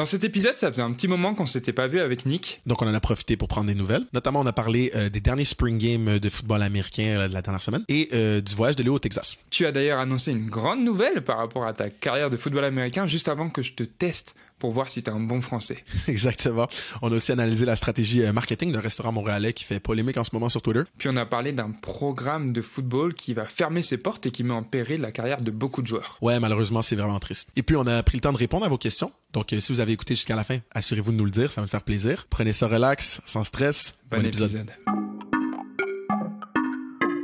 Dans cet épisode, ça faisait un petit moment qu'on s'était pas vu avec Nick. Donc, on en a profité pour prendre des nouvelles. Notamment, on a parlé euh, des derniers Spring Games de football américain euh, de la dernière semaine et euh, du voyage de Léo au Texas. Tu as d'ailleurs annoncé une grande nouvelle par rapport à ta carrière de football américain juste avant que je te teste pour voir si tu es un bon français. Exactement. On a aussi analysé la stratégie euh, marketing d'un restaurant montréalais qui fait polémique en ce moment sur Twitter. Puis on a parlé d'un programme de football qui va fermer ses portes et qui met en péril la carrière de beaucoup de joueurs. Ouais, malheureusement, c'est vraiment triste. Et puis, on a pris le temps de répondre à vos questions. Donc, euh, si vous avez écouté jusqu'à la fin, assurez-vous de nous le dire, ça va nous faire plaisir. Prenez ça relax, sans stress. Bon, épisode.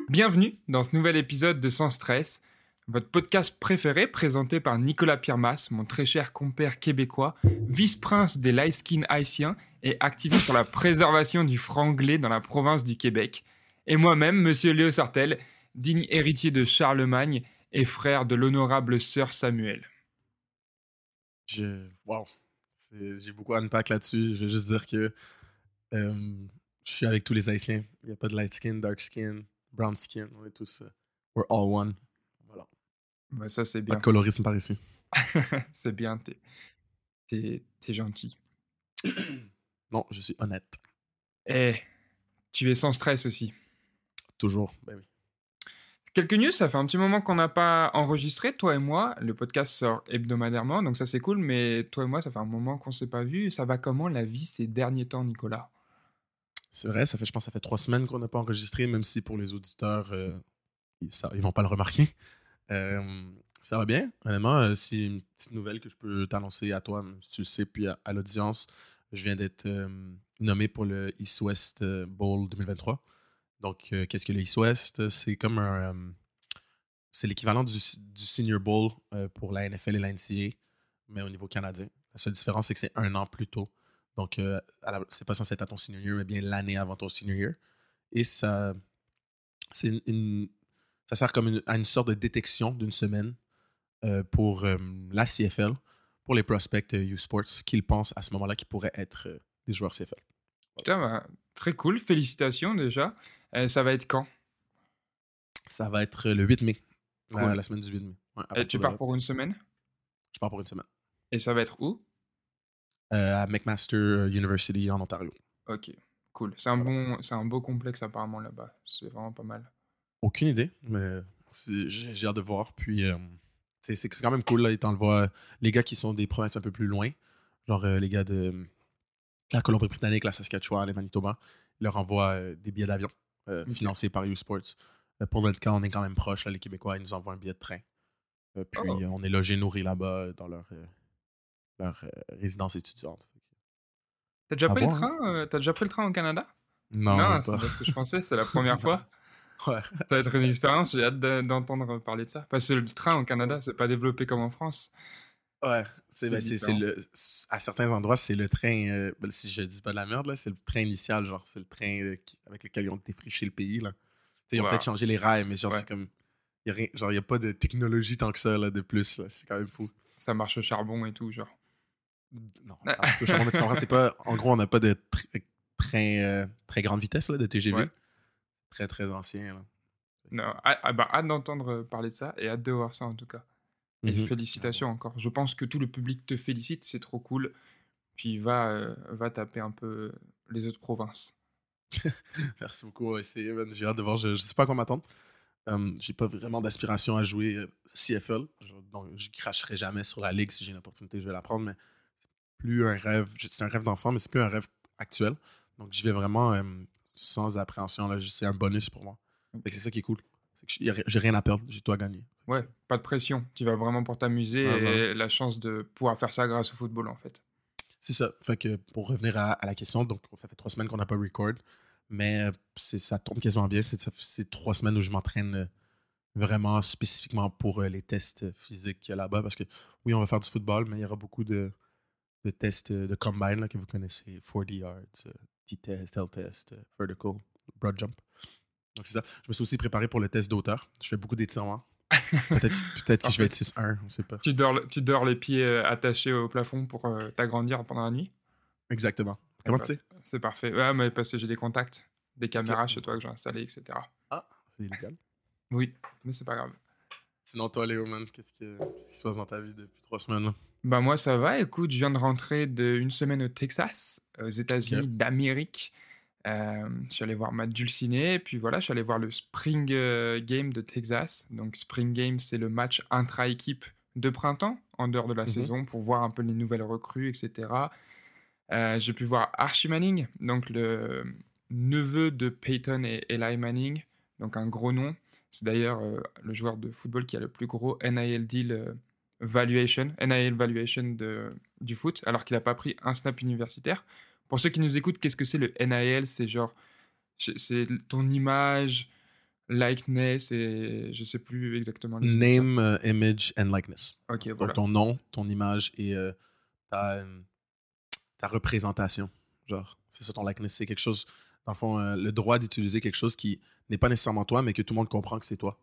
Bienvenue dans ce nouvel épisode de Sans Stress, votre podcast préféré présenté par Nicolas Pirmas, mon très cher compère québécois, vice-prince des light skin haïtiens et activiste pour la préservation du franglais dans la province du Québec. Et moi-même, monsieur Léo Sartel, digne héritier de Charlemagne et frère de l'honorable sœur Samuel. Je... Wow. J'ai beaucoup à unpack là-dessus. Je vais juste dire que euh, je suis avec tous les Haïtiens. Il n'y a pas de light skin, dark skin, brown skin. On est tous... euh, we're all one. Voilà. Bah, ça, c'est Pas bien. de colorisme par ici. c'est bien, t'es, t'es, t'es gentil. Non, je suis honnête. Eh, tu es sans stress aussi. Toujours. Ben oui. Quelques news, ça fait un petit moment qu'on n'a pas enregistré, toi et moi. Le podcast sort hebdomadairement, donc ça c'est cool, mais toi et moi, ça fait un moment qu'on s'est pas vu. Ça va comment la vie ces derniers temps, Nicolas? C'est vrai, ça fait, je pense que ça fait trois semaines qu'on n'a pas enregistré, même si pour les auditeurs, euh, ils, ça, ils vont pas le remarquer. Euh, ça va bien. Honnêtement, euh, c'est une petite nouvelle que je peux t'annoncer à toi, si tu le sais, puis à, l'audience. Je viens d'être euh, nommé pour le East West euh, Bowl 2023. Donc, euh, qu'est-ce que le East West? C'est comme un. euh, c'est l'équivalent du, Senior Bowl euh, pour la NFL et la NCAA, mais au niveau canadien. La seule différence, c'est que c'est un an plus tôt. Donc, euh, c'est pas censé être à ton senior year, mais bien l'année avant ton senior year. Et ça, c'est une- ça sert comme une, à une sorte de détection d'une semaine euh, pour euh, la CFL, pour les prospects euh, U-Sports, qu'ils pensent à ce moment-là qu'ils pourraient être des joueurs CFL. Putain, bah, très cool, félicitations déjà. Ça va être quand? Ça va être le 8 mai, Cool. la semaine du 8 mai. Ouais, Et Tu pars pour une semaine? Je pars pour une semaine. Et ça va être où? À McMaster University en Ontario. Ok, cool. C'est un, bon, c'est un beau complexe apparemment là-bas. C'est vraiment pas mal. Aucune idée, mais j'ai hâte de voir. Puis, euh, c'est quand même cool, là, étant le voir les gars qui sont des provinces un peu plus loin, genre euh, les gars de la Colombie-Britannique, la Saskatchewan, les Manitoba, ils leur envoient euh, des billets d'avion financés par U-Sports. Pour notre cas, on est quand même proche, là, les Québécois, ils nous envoient un billet de train. Puis, Oh. on est logé, nourri là-bas dans leur, leur résidence étudiante. T'as déjà, pris le hein. train T'as déjà pris le train au Canada? Non, même c'est ce que je pensais, c'est la première fois. Ouais. Ça va être une expérience, j'ai hâte de- d'entendre parler de ça. Parce que le train au Canada, c'est pas développé comme en France. Ouais, c'est ben, le à certains endroits c'est le train euh, ben, si je dis pas de la merde là, c'est le train initial genre c'est le train euh, avec lequel ils ont défriché le pays là. Ils ont Wow. peut-être changé les rails mais genre Ouais. c'est comme y a rien genre y a pas de technologie tant que ça là de plus c'est quand même fou. Ça marche au charbon et tout, genre. Non, ça marche pas, mais tu comprends, c'est pas en gros on n'a pas de tr- train euh, très grande vitesse là de TGV. Ouais. Très très ancien là. Non, ah, ah bah, hâte d'entendre parler de ça et hâte de voir ça en tout cas. Et Mhm. félicitations encore. Je pense que tout le public te félicite, c'est trop cool. Puis va, euh, va taper un peu les autres provinces. Merci beaucoup. J'ai hâte de voir. Je, je sais pas à quoi m'attendre. Euh, j'ai pas vraiment d'aspiration à jouer euh, CFL. Je- donc, je cracherai jamais sur la ligue si j'ai une opportunité, je vais la prendre. Mais c'est plus un rêve. je- C'est un rêve d'enfant, mais c'est plus un rêve actuel. Donc, j'y vais vraiment sans appréhension. là. C'est un bonus pour moi. C'est ça qui est cool. J'ai rien à perdre. J'ai tout à gagner. Ouais, pas de pression. Tu vas vraiment pour t'amuser Ouais, et la chance de pouvoir faire ça grâce au football en fait. C'est ça. Fait que pour revenir à, à la question, donc ça fait trois semaines qu'on n'a pas record, mais euh, ça tombe quasiment bien. C'est trois semaines où je m'entraîne euh, vraiment spécifiquement pour euh, les tests physiques qu'il y a là-bas. Parce que oui, on va faire du football, mais il y aura beaucoup de, de tests de combine là, que vous connaissez 40 yards, T-test, L-test, euh, vertical, broad jump. Donc c'est ça. Je me suis aussi préparé pour le test d'auteur. Je fais beaucoup d'étirements. Peut-être peut-être que je vais être 6-1, on sait pas. Tu dors, tu dors les pieds euh, attachés au plafond pour euh, t'agrandir pendant la nuit? Exactement. Comment bah, tu sais? c'est- parfait. Ouais, mais parce que j'ai des contacts, des caméras chez toi que j'ai installées, etc. Ah, c'est illégal. Oui, mais c'est pas grave. Sinon, toi, Léo, man, qu'est-ce que- qu'est-ce qui se passe dans ta vie depuis trois semaines? Là? Bah moi ça va, écoute, je viens de rentrer d'une semaine au Texas, aux États-Unis d'Amérique. Euh, je suis allé voir Matt Dulciné, puis voilà, je suis allé voir le Spring euh, Game de Texas. Donc Spring Game, c'est le match intra-équipe de printemps, en dehors de la Mhm. saison, pour voir un peu les nouvelles recrues, etc. Euh, j'ai pu voir Archie Manning, donc le neveu de Peyton et Eli Manning, donc un gros nom. C'est d'ailleurs euh, le joueur de football qui a le plus gros NIL deal valuation, NIL valuation de, du foot, alors qu'il n'a pas pris un snap universitaire. Pour ceux qui nous écoutent, qu'est-ce que c'est le NIL C'est genre, c'est ton image, likeness et je sais plus exactement. Name, euh, image and likeness. Ok, Donc voilà. ton nom, ton image et euh, ta, euh, ta représentation. Genre, c'est ça ton likeness. C'est quelque chose, dans le fond, euh, le droit d'utiliser quelque chose qui n'est pas nécessairement toi, mais que tout le monde comprend que c'est toi.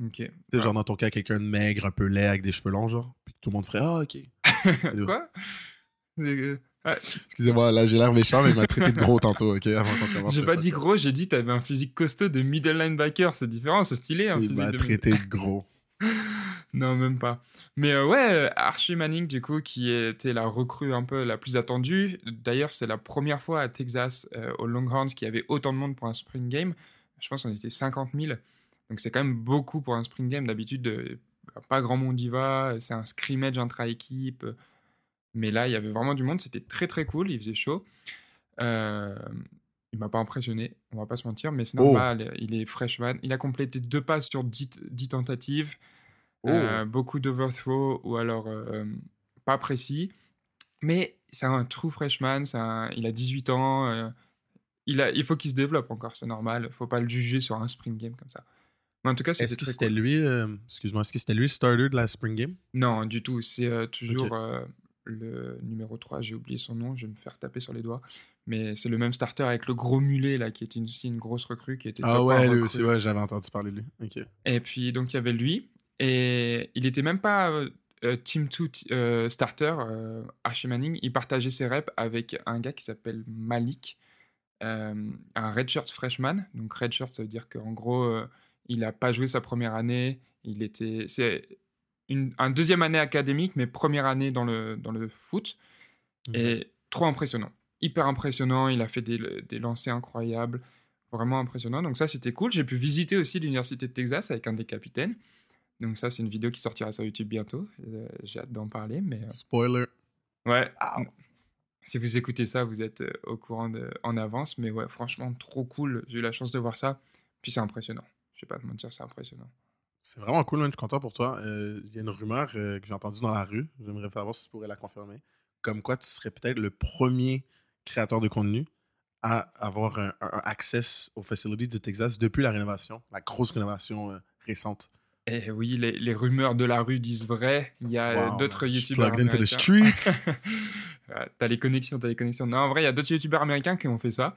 Ok. Tu sais, Ah. genre dans ton cas, quelqu'un de maigre, un peu laid, avec des cheveux longs, genre. Puis tout le monde ferait Ah, ok. Quoi? Ah, Excusez-moi, là j'ai l'air méchant, mais il m'a traité de gros tantôt, ok, avant qu'on commence. J'ai pas dit gros, j'ai dit t'avais un physique costaud de middle linebacker, c'est différent, c'est stylé un Il m'a traité de gros. Non, même pas. Mais euh, ouais, Archie Manning, du coup, qui était la recrue un peu la plus attendue. D'ailleurs, c'est la première fois à Texas, euh, aux Longhorns, qu'il y avait autant de monde pour un spring game. Je pense qu'on était 50 000. Donc c'est quand même beaucoup pour un spring game. D'habitude, euh, pas grand monde y va. C'est un scrimmage intra-équipe. Mais là, il y avait vraiment du monde. C'était très très cool. Il faisait chaud. Euh, il m'a pas impressionné, on va pas se mentir, mais c'est Oh. normal. Il est freshman. Il a complété deux passes sur 10, 10 tentatives. Oh. Euh, beaucoup d'overthrow ou alors euh, pas précis. Mais c'est un true freshman, un- il a 18 ans, euh, il, a, il faut qu'il se développe encore, c'est normal. faut pas le juger sur un spring game comme ça. En tout cas, c'était Est-ce que très c'était cool. lui, euh, excuse-moi, est-ce que c'était lui le starter de la Spring Game? Non, du tout. C'est euh, toujours euh, le numéro 3, j'ai oublié son nom, je vais me faire taper sur les doigts. Mais c'est le même starter avec le gros mulet, là, qui était une- aussi une grosse recrue, qui était Ah ouais, un lui recrue. aussi, ouais, j'avais entendu parler de lui. Ok. Et puis, donc, il y avait lui. Et il était même pas euh, euh, Team 2 euh, starter, euh, Archie Manning. Il partageait ses reps avec un gars qui s'appelle Malik, euh, un redshirt freshman. Donc, redshirt, ça veut dire qu'en gros, euh, il n'a pas joué sa première année. Il était. C'est une un deuxième année académique, mais première année dans le, dans le foot. Ok. Et trop impressionnant. Hyper impressionnant. Il a fait des, des lancers incroyables. Vraiment impressionnant. Donc ça, c'était cool. J'ai pu visiter aussi l'Université de Texas avec un des capitaines. Donc ça, c'est une vidéo qui sortira sur YouTube bientôt. Euh, J'ai hâte d'en parler. Mais euh, Spoiler. ouais, Ow. si vous écoutez ça, vous êtes euh, au courant de, en avance. Mais ouais, franchement, trop cool. J'ai eu la chance de voir ça. Puis c'est impressionnant. Je vais pas te mentir, c'est impressionnant. C'est vraiment cool, man, je suis content pour toi. Euh, Il y a une rumeur euh, que j'ai entendue dans la rue. J'aimerais savoir si tu pourrais la confirmer. Comme quoi, tu serais peut-être le premier créateur de contenu à avoir un, un- un access aux facilities du Texas depuis la rénovation, la grosse rénovation euh, récente. Et oui, les, les rumeurs de la rue disent vrai. Il y a euh, Wow, d'autres youtubeurs plugged into the américains. streets. T'as les connexions, t'as les connexions. Non, en vrai, il y a d'autres youtubeurs américains qui ont fait ça.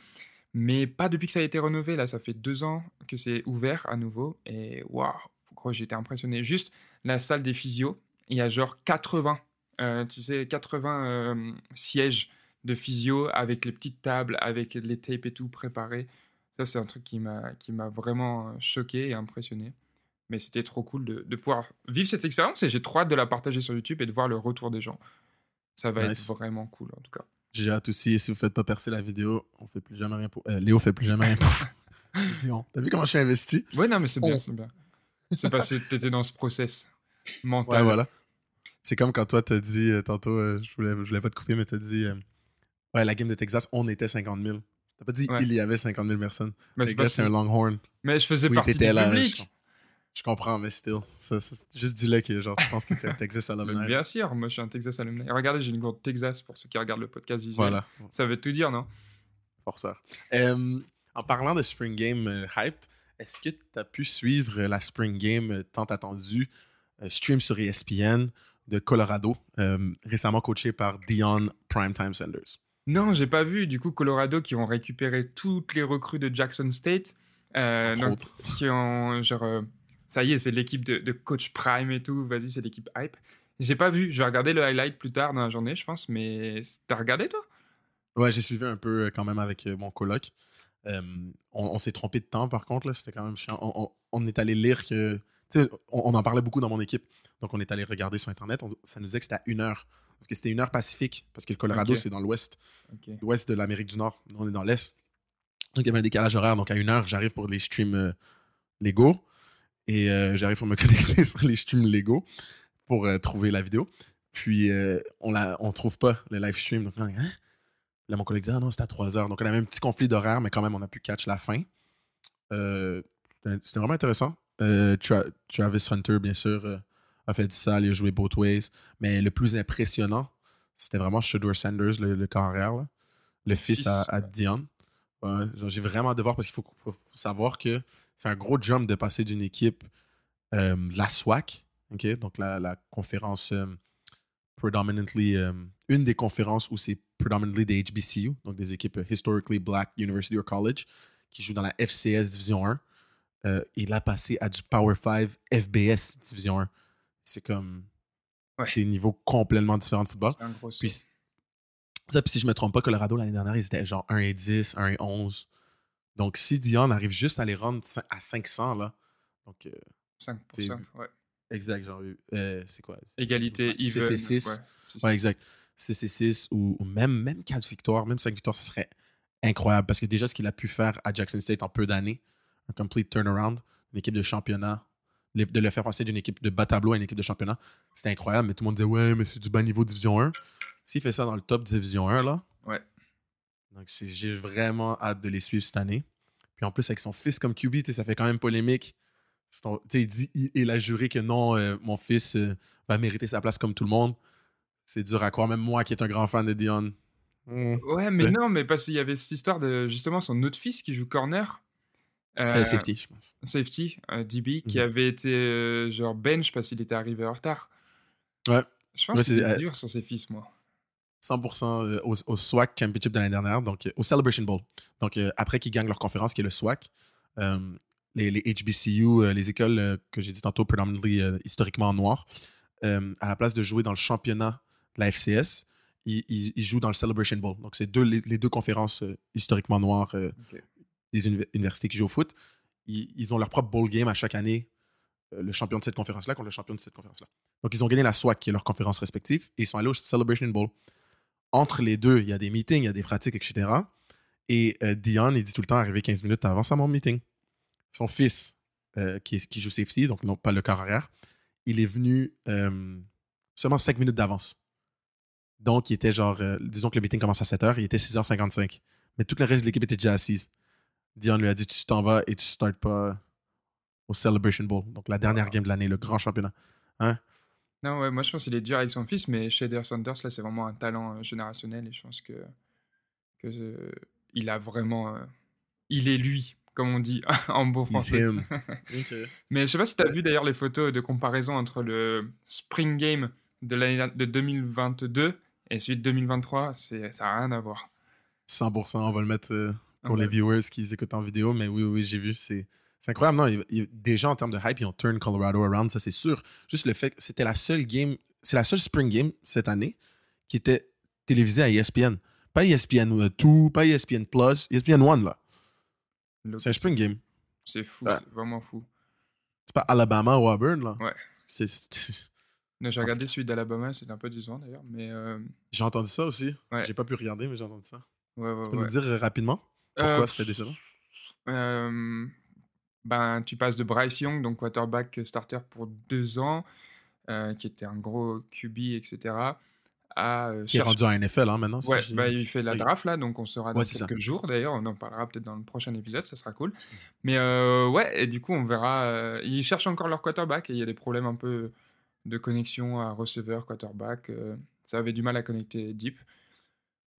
Mais pas depuis que ça a été rénové. Là, ça fait deux ans que c'est ouvert à nouveau. Et waouh, gros, j'étais impressionné. Juste la salle des physios, il y a genre 80, euh, tu sais, 80 euh, sièges de physio avec les petites tables, avec les tapes et tout préparés. Ça, c'est un truc qui m'a qui m'a vraiment euh, choqué et impressionné. Mais c'était trop cool de, de pouvoir vivre cette expérience et j'ai trop hâte de la partager sur YouTube et de voir le retour des gens. Ça va Nice. être vraiment cool en tout cas. J'ai hâte aussi, si vous faites pas percer la vidéo, on fait plus jamais rien pour. euh, Léo fait plus jamais rien pour. Je dis on. T'as vu comment je suis investi? Ouais, non, mais c'est bien, c'est bien. C'est parce que t'étais dans ce process mental. Ouais, voilà. C'est comme quand toi, t'as dit euh, tantôt, euh, je, voulais, je voulais pas te couper, mais t'as dit, euh, ouais, la game de Texas, on était 50 000. T'as pas dit Ouais. il y avait 50 000 personnes. Mais, Le je, gars, c'est un Longhorn. mais je faisais Oui, partie du là. Public. Je comprends, mais still. Ça, ça- juste dis-le que genre, tu penses que t'es Texas Mais alumni. bien sûr, moi je suis un Texas alumni. Regardez, j'ai une gourde Texas pour ceux qui regardent le podcast visuel. Voilà, Ça veut tout dire, non? Forceur. Euh, en parlant de Spring Game euh, hype, est-ce que tu as pu suivre la Spring Game euh, tant attendue, euh, stream sur ESPN de Colorado, récemment coaché par Dion Primetime Sanders? Non, j'ai pas vu. Du coup, Colorado qui ont récupéré toutes les recrues de Jackson State. donc, qui ont genre. Ça y est, c'est l'équipe de, de coach Prime et tout. Vas-y, c'est l'équipe hype. J'ai pas vu. Je vais regarder le highlight plus tard dans la journée, je pense. Mais t'as regardé toi? Ouais, j'ai suivi un peu euh, quand même avec euh, mon coloc. Euh, on on s'est trompé de temps par contre, là, c'était quand même chiant. On, on- on est allé lire que. On, on en parlait beaucoup dans mon équipe. Donc, on est allé regarder sur Internet. ça nous disait que c'était à une heure. Parce que c'était une heure pacifique. Parce que le Colorado, c'est dans l'ouest. L'ouest de l'Amérique du Nord. Nous, on est dans l'est. Donc, il y avait un décalage horaire. Donc, à une heure, j'arrive pour les streams euh, légaux. Et euh, j'arrive pour me connecter sur les streams légaux pour euh, trouver la vidéo. Puis, euh, on la, on trouve pas le live stream. Donc, là, hein? Là, mon collègue dit, ah non, c'était à 3 heures. Donc, on avait un petit conflit d'horaire, mais quand même, on a pu catch la fin. Euh, c'était- vraiment intéressant. Tra- Travis Hunter, bien sûr, a fait ça. Il a joué both ways. Mais le plus impressionnant, c'était vraiment Shador Sanders, le, le carrière, là. le fils, Fils, à. Dion. Ouais, J'ai vraiment de voir parce qu'il faut, faut- faut savoir que c'est un gros jump de passer d'une équipe, euh, la SWAC, donc la, la conférence euh, predominantly, euh, une des conférences où c'est predominantly des HBCU, donc des équipes historically black university or college, qui jouent dans la FCS Division 1. Euh, et là, passer à du Power 5 FBS Division 1. C'est comme Ouais. des niveaux complètement différents de football. C'est un gros saut. Puis, ça, puis si je me trompe pas, Colorado l'année dernière, ils étaient genre 1 et 10, 1 et 11. Donc, si Dion arrive juste à les rendre à 500, là. Donc, euh, 5 pour c'est- 5, ouais. exact, genre, euh, c'est quoi? Égalité, even. c'est- c'est six. ouais, exact. 6 et 6 ou, ou même, même 4 victoires, même 5 victoires, ça serait incroyable parce que déjà, ce qu'il a pu faire à Jackson State en peu d'années, un complete turnaround, une équipe de championnat, de le faire passer d'une équipe de bas tableau à une équipe de championnat, c'était incroyable. Mais tout le monde disait, ouais, mais c'est du bas niveau Division 1. S'il fait ça dans le top Division 1, là. Ouais. Donc, j'ai vraiment hâte de les suivre cette année. Puis en plus, avec son fils comme QB, tu sais, ça fait quand même polémique. Ton- il, dit, il, il a juré que non, euh, mon fils euh, va mériter sa place comme tout le monde. C'est dur à croire, même moi qui est un grand fan de Dion. Hmm. Ouais, mais Ouais. non, mais parce qu'il y avait cette histoire de justement son autre fils qui joue corner. Euh, euh, safety, je pense. safety, euh, DB, qui Mhm. avait été euh, genre bench parce qu'il était arrivé en retard. Ouais. Je pense Ouais, que c'est c'est, euh, dur sur ses fils, moi. 100% euh, au, au SWAC Championship de l'année dernière, donc euh, au Celebration Bowl. Donc euh, après qu'ils gagnent leur conférence, qui est le SWAC, les, les HBCU, les écoles que j'ai dit tantôt, predominantly historiquement noires, à la place de jouer dans le championnat de la FCS, ils, ils- ils jouent dans le Celebration Bowl. Donc c'est deux, les, les deux conférences historiquement noires des univ- universités qui jouent au foot. Ils, ils ont leur propre bowl game à chaque année, le champion de cette conférence-là contre le champion de cette conférence-là. Donc ils ont gagné la SWAC, qui est leur conférence respective, et ils sont allés au Celebration Bowl entre les deux, il y a des meetings, il y a des pratiques, etc. Et euh, Dion, il dit tout le temps arriver 15 minutes avant à mon meeting. Son fils, euh, qui, joue safety, donc non pas le corps arrière, il est venu euh, seulement 5 minutes d'avance. Donc, il était genre, disons que le meeting commence à 7 h, il était 6h55. Mais tout le reste de l'équipe était déjà assise. Dion lui a dit Tu t'en vas et tu startes pas au Celebration Bowl, donc la dernière game de l'année, le grand championnat. Non, ouais, moi je pense qu'il est dur avec son fils, mais Shader Sanders, là, c'est vraiment un talent euh, générationnel et je pense que, que euh, il a vraiment. euh, il est lui, comme on dit en beau He's français. him. Mais je sais pas si tu as vu d'ailleurs les photos de comparaison entre le Spring Game de l'année de 2022 et celui de 2023, c'est ça n'a rien à voir. 100%, on va le mettre euh, pour les viewers qui écoutent en vidéo, mais oui, oui, j'ai vu. C'est c'est incroyable. Non, il- il- déjà, en termes de hype, ils ont turn Colorado around, ça c'est sûr. Juste le fait que c'était la seule game, c'est la seule spring game cette année qui était télévisée à ESPN. Pas ESPN 2, pas E ESPN Plus, ESPN 1, là. C'est un spring game. C'est fou, Ouais. c'est vraiment fou. C'est pas Alabama ou Auburn, là. Ouais. C'est- J'ai regardé celui d'Alabama, c'était un peu décevant d'ailleurs, mais euh, J'ai entendu ça aussi. Ouais. J'ai pas pu regarder, mais j'ai entendu ça. ouais, ouais, Tu peux nous dire euh, rapidement pourquoi Euh, c'était décevant? Euh, ben, tu passes de Bryce Young, donc quarterback starter pour deux ans, euh, qui était un gros QB, etc., à euh, Qui est rendu à NFL, hein, maintenant. Ouais, bah, il fait la draft là, donc on sera dans Ouais, c'est ça. quelques jours d'ailleurs. On en parlera peut-être dans le prochain épisode, ça sera cool. Mais euh, ouais, et du coup, on verra. euh, ils cherchent encore leur quarterback et il y a des problèmes un peu de connexion à receveur, quarterback. euh, ça avait du mal à connecter deep.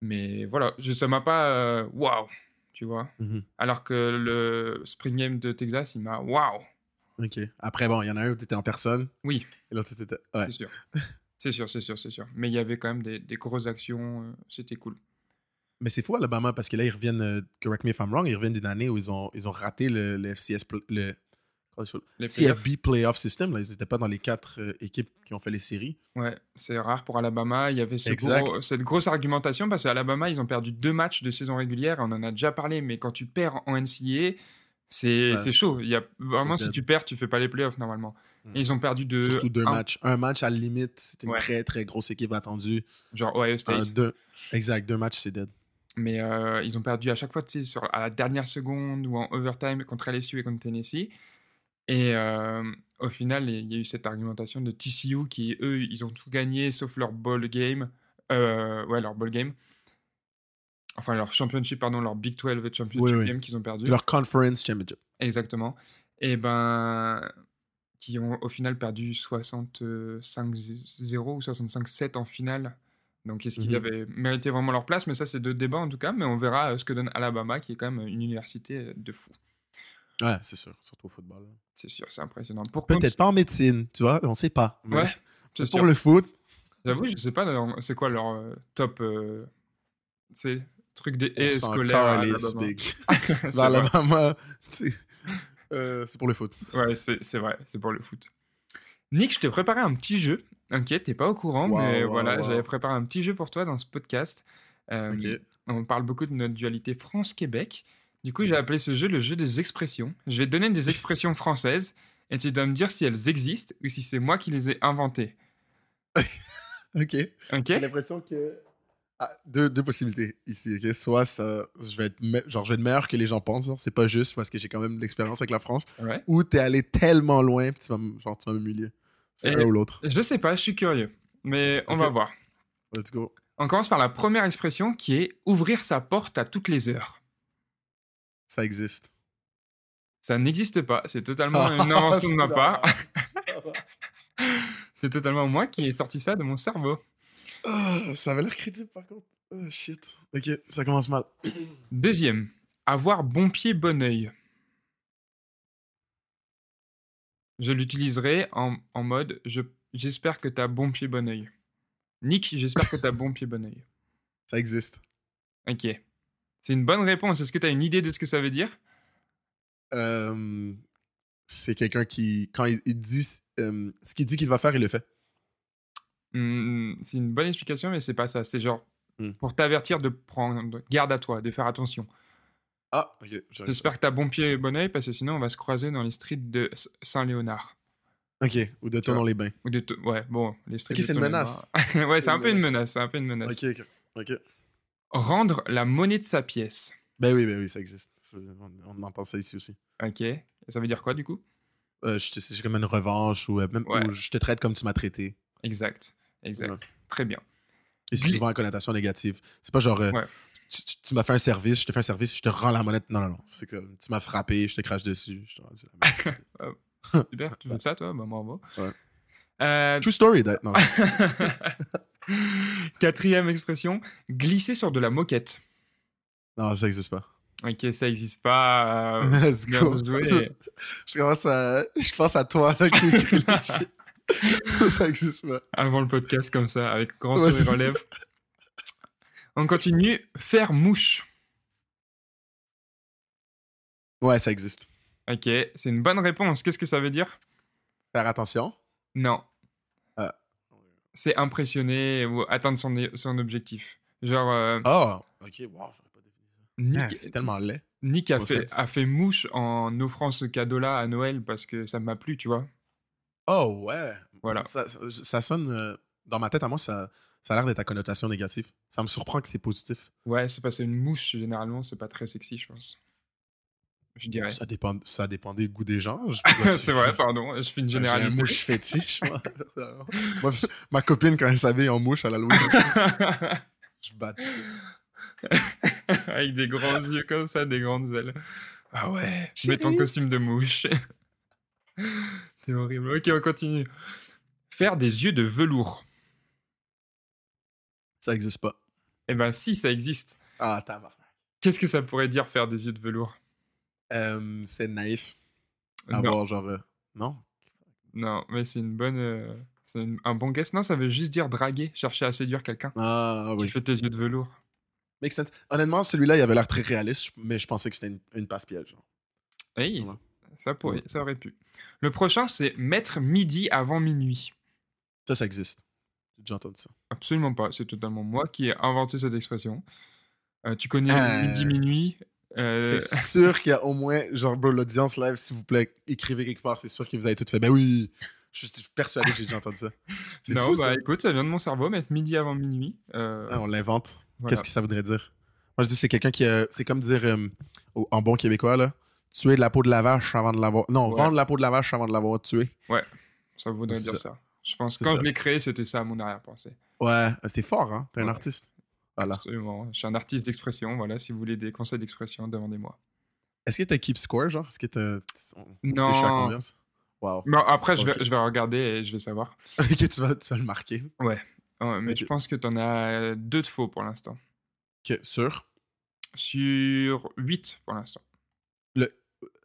Mais voilà, je, ça m'a pas. euh, Waouh, tu vois. Mhm. Alors que le Spring Game de Texas, il m'a. Waouh, Ok. Après, bon, il y en a un où tu étais en personne oui, et l'autre, c'était. Ouais. c'est sûr. C'est sûr, c'est sûr, c'est sûr. Mais il y avait quand même des, des grosses actions, euh, c'était cool. Mais c'est fou, Alabama, parce que là, ils reviennent, euh, correct me if I'm wrong, ils reviennent d'une année où ils ont, ils ont raté le, le FCS, le, Les CFB playoff system. Là, ils n'étaient pas dans les quatre euh, équipes qui ont fait les séries. Ouais, c'est rare pour Alabama. Il y avait ce Exact. gros- cette grosse argumentation parce qu'Alabama, ils ont perdu deux matchs de saison régulière. On en a déjà parlé, mais quand tu perds en NCAA, c'est Ouais. chaud. Il y a, vraiment, si tu perds, tu fais pas les playoffs normalement. Et ils ont perdu de. Surtout deux un- matchs. Un match à la limite, c'est une Ouais. très très grosse équipe attendue. Genre Ohio Un, State. deux, exact, deux matchs, c'est dead. Mais euh, ils ont perdu à chaque fois, tu sais, sur, à la dernière seconde ou en overtime contre LSU et contre Tennessee. Et au final, il y a eu cette argumentation de TCU qui, eux, ils ont tout gagné sauf leur ball game. Ouais, leur ball game. Enfin, leur championship, pardon, leur Big 12 championship Oui, oui. game qu'ils ont perdu. Leur conference championship. Exactement. Et ben, qui ont au final perdu 65-0 ou 65-7 en finale. Donc, est-ce qu'ils Mhm. avaient mérité vraiment leur place? Mais ça, c'est deux débats en tout cas. Mais on verra euh, ce que donne Alabama, qui est quand même une université euh, de fou. Ouais, c'est sûr. Surtout au football. C'est sûr, c'est impressionnant. Pour Peut-être pas en médecine, tu vois, on sait pas. Mais Ouais, c'est pour sûr. le foot, J'avoue, je sais pas, c'est quoi leur euh, top. euh, c'est truc des haies scolaires. C'est euh, c'est pour le foot. Ouais, c'est c'est vrai, c'est pour le foot. Nick, je t'ai préparé un petit jeu. Ok, t'es pas au courant, Wow, mais wow, voilà, wow. j'avais préparé un petit jeu pour toi dans ce podcast. Euh, Ok. On parle beaucoup de notre dualité France-Québec. Du coup, j'ai appelé ce jeu le jeu des expressions. Je vais te donner des expressions françaises et tu dois me dire si elles existent ou si c'est moi qui les ai inventées. Ok. Ok J'ai l'impression que. Ah, deux, deux possibilités ici, ok? Soit ça, je vais être, me- genre, je vais être meilleur que les gens pensent, genre, c'est pas juste parce que j'ai quand même de l'expérience avec la France, Ouais. ou t'es allé tellement loin, tu vas, genre, tu vas m'humilier. C'est un ou l'autre. Je sais pas, je suis curieux. Mais on Ok. va voir. Let's go. On commence par la première expression qui est ouvrir sa porte à toutes les heures. Ça existe. Ça n'existe pas, c'est totalement une invention de ma C'est part. C'est totalement moi qui ai sorti ça de mon cerveau. Ah, ça avait l'air crédible par contre. Oh shit. Ok, ça commence mal. Deuxième, avoir bon pied, bon oeil. Je l'utiliserai en, en mode je- j'espère que t'as bon pied, bon oeil. Nick, j'espère que t'as bon pied, bon oeil. Ça existe. Ok. C'est une bonne réponse. Est-ce que t'as une idée de ce que ça veut dire? Euh, c'est quelqu'un qui, quand il, il dit euh, ce qu'il dit qu'il va faire, il le fait. Hmm, C'est une bonne explication, mais c'est pas ça. C'est genre Hmm. pour t'avertir de prendre garde à toi, de faire attention. Ah, J'espère que t'as bon pied et bon oeil parce que sinon on va se croiser dans les streets de Saint-Léonard. Ok, ou de ton dans les bains. Ou de ouais, bon, les streets Ok, c'est une menace. ouais, C'est un peu une menace. c'est un peu une menace. Ok, ok. Ok. Rendre la monnaie de sa pièce. Ben oui, ben oui, ça existe. On, en pense ça ici aussi. Ok. Et ça veut dire quoi du coup? Euh, c'est comme une revanche ou euh, même Ouais. ou je te traite comme tu m'as traité. Exact. Exact. Ouais. Très bien. Et c'est souvent à connotation négative. C'est pas genre euh, Ouais. tu, tu- tu m'as fait un service, je te fais un service, je te rends la monnaie. Non, non, non. C'est comme tu m'as frappé, je te crache dessus. je te rends la monnaie. Super, tu fais ça toi? Bravo. Ouais. Euh, True story. Non. Quatrième expression, glisser sur de la moquette. non, ça existe pas. Ok, ça existe pas. euh, Let's go. Je commence à. Je pense à toi là, qui écrit les shit. ça existe pas. Avant le podcast comme ça, avec grand Ouais, sourire aux lèvres. On continue. Faire mouche. Ouais, ça existe. Ok, c'est une bonne réponse. Qu'est-ce que ça veut dire? Faire attention. Non. C'est impressionner ou atteindre son, son objectif. Genre, euh, Oh, ok, wow, j'aurais pas défini ça. Nick, Ah, c'est tellement laid. Nick a, fait, fait. a fait mouche en offrant ce cadeau-là à Noël parce que ça m'a plu, tu vois. Oh, ouais. Voilà. Ça, ça- ça sonne. euh, dans ma tête, à moi, ça, ça a l'air d'être à connotation négative. Ça me surprend que c'est positif. Ouais, c'est parce qu'une mouche, généralement, c'est pas très sexy, je pense. Je dirais. Ça dépend, ça dépend des goûts des gens. C'est vrai, pardon, je fais une J'ai un généralité. mouche fétiche, moi. Moi, Ma copine, quand elle s'habille en mouche à l'Halloween, je bats. Avec des grands yeux comme ça, des grandes ailes. Ah ouais, je mets ton costume de mouche. C'est horrible. Ok, on continue. Faire des yeux de velours. Ça existe pas. Eh ben si, ça existe. Ah, tabarnak. Qu'est-ce que ça pourrait dire faire des yeux de velours? Euh, c'est naïf. Non, Avoir genre. euh, Non? non, mais c'est une bonne... euh, C'est une- un bon guess. Non, ça veut juste dire draguer, chercher à séduire quelqu'un. Ah, Tu oui. fais tes yeux de velours. Make sense. Honnêtement, celui-là, il avait l'air très réaliste, mais je pensais que c'était une, une passe-piège. Hey, Ouais. ça, pourrait, Ouais. ça aurait pu. Le prochain, c'est mettre midi avant minuit. Ça, ça existe. J'ai déjà entendu ça. Absolument pas. C'est totalement moi qui ai inventé cette expression. Euh, tu connais Euh. midi minuit? Euh, C'est sûr qu'il y a au moins, genre, bro, l'audience live, s'il vous plaît, écrivez quelque part. C'est sûr que vous avez tout fait. Ben oui, je suis persuadé que j'ai déjà entendu ça. C'est non, fou, bah ça. écoute, ça vient de mon cerveau, mettre midi avant minuit. Euh, Ah, on l'invente. voilà. Qu'est-ce que ça voudrait dire? Moi, je dis c'est quelqu'un qui. a- c'est comme dire, euh, en bon québécois, là, tuer de la peau de la vache avant de l'avoir. Non, Ouais. vendre la peau de la vache avant de l'avoir tué. Ça voudrait dire ça. ça. Je pense que quand ça. je l'ai créé, c'était ça mon arrière-pensée. Ouais, euh, c'est fort, hein? T'es un Ouais. artiste. Voilà. Absolument. Je suis un artiste d'expression. Voilà, si vous voulez des conseils d'expression, demandez-moi. Est-ce que t'as keep score, genre? Est-ce que on Non. sait je suis à combien? ça? Wow. Mais après, je, vais, je vais regarder et je vais savoir. ok, tu vas, tu vas le marquer. Ouais, mais je pense que tu en as deux de faux pour l'instant. Ok, sûr. Sur 8 pour l'instant.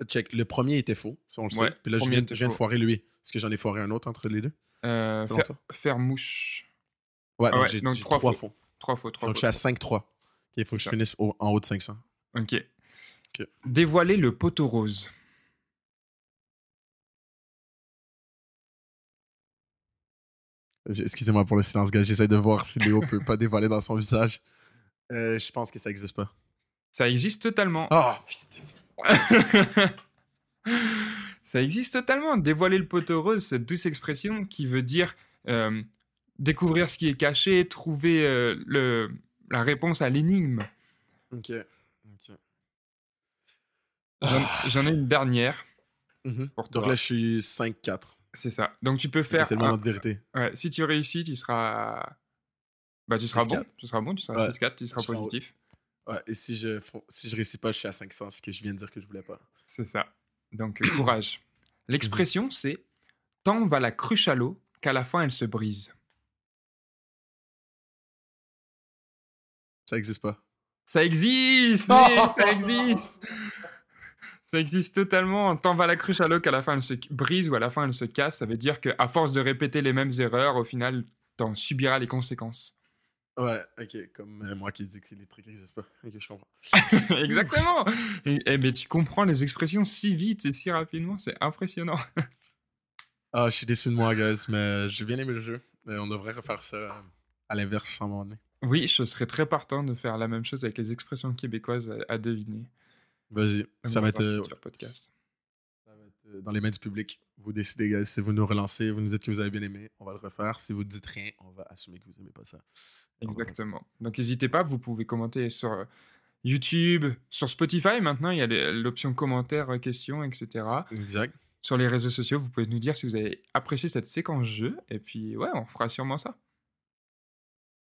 Check, le premier était faux, ça on le Ouais, sait. Puis là, je viens, je viens de foirer lui. Est-ce que j'en ai foiré un autre entre les deux? Euh, faire, longtemps? faire mouche. Ouais, Ah donc ouais, j'ai trois trois faux. faux. 3 faux, 3 Donc faux. je suis à 5-3. Ok, il faut que je finisse au- en haut de 500. Ok. Dévoiler le poteau rose. Excusez-moi pour le silence, gars. J'essaie de voir si Léo peut pas dévoiler dans son visage. Euh, je pense que ça existe pas. Ça existe totalement. Oh, Ça existe totalement. Dévoiler le poteau rose, cette douce expression qui veut dire euh, découvrir ce qui est caché, trouver euh, le, la réponse à l'énigme. Ok. ok. J'en ai une dernière Mhm. pour Donc là, je suis 5-4. C'est ça. Donc tu peux faire. C'est le un- moment de vérité. ouais, si tu réussis, tu seras. Bah, tu seras 6-4. bon. Tu seras bon, tu seras Ouais. 6-4, tu seras Je serai positif. Ouais, et si je, si je réussis pas, je suis à 500, ce que je viens de dire que je voulais pas. C'est ça. Donc, euh, courage. L'expression, c'est Tant va la cruche à l'eau qu'à la fin elle se brise. Ça existe pas. Ça existe Ça existe Ça existe totalement. Tant va la cruche à l'eau qu'à la fin elle se brise ou à la fin elle se casse. Ça veut dire qu'à force de répéter les mêmes erreurs, au final, t'en subiras les conséquences. Ouais, ok, comme euh, moi qui dis que les trucs n'existent pas. Ok, je comprends. Exactement et, et- Mais tu comprends les expressions si vite et si rapidement, c'est impressionnant. Ah, je suis déçu de moi, guys, mais j'ai bien aimé le jeu. Mais on devrait refaire ça euh, à l'inverse à un moment donné. Oui, je serais très partant de faire la même chose avec les expressions québécoises à, à deviner. Vas-y, ça dans va être, un euh, podcast. ça va être, euh, dans les mains du public. Vous décidez, guys. Si vous nous relancez, vous nous dites que vous avez bien aimé, on va le refaire. Si vous dites rien, on va assumer que vous aimez pas ça. Exactement. Donc n'hésitez pas, vous pouvez commenter sur euh, YouTube, sur Spotify maintenant, il y a l'option commentaires, euh, questions, etc. Exact. Sur les réseaux sociaux, vous pouvez nous dire si vous avez apprécié cette séquence jeu, et puis ouais, on fera sûrement ça.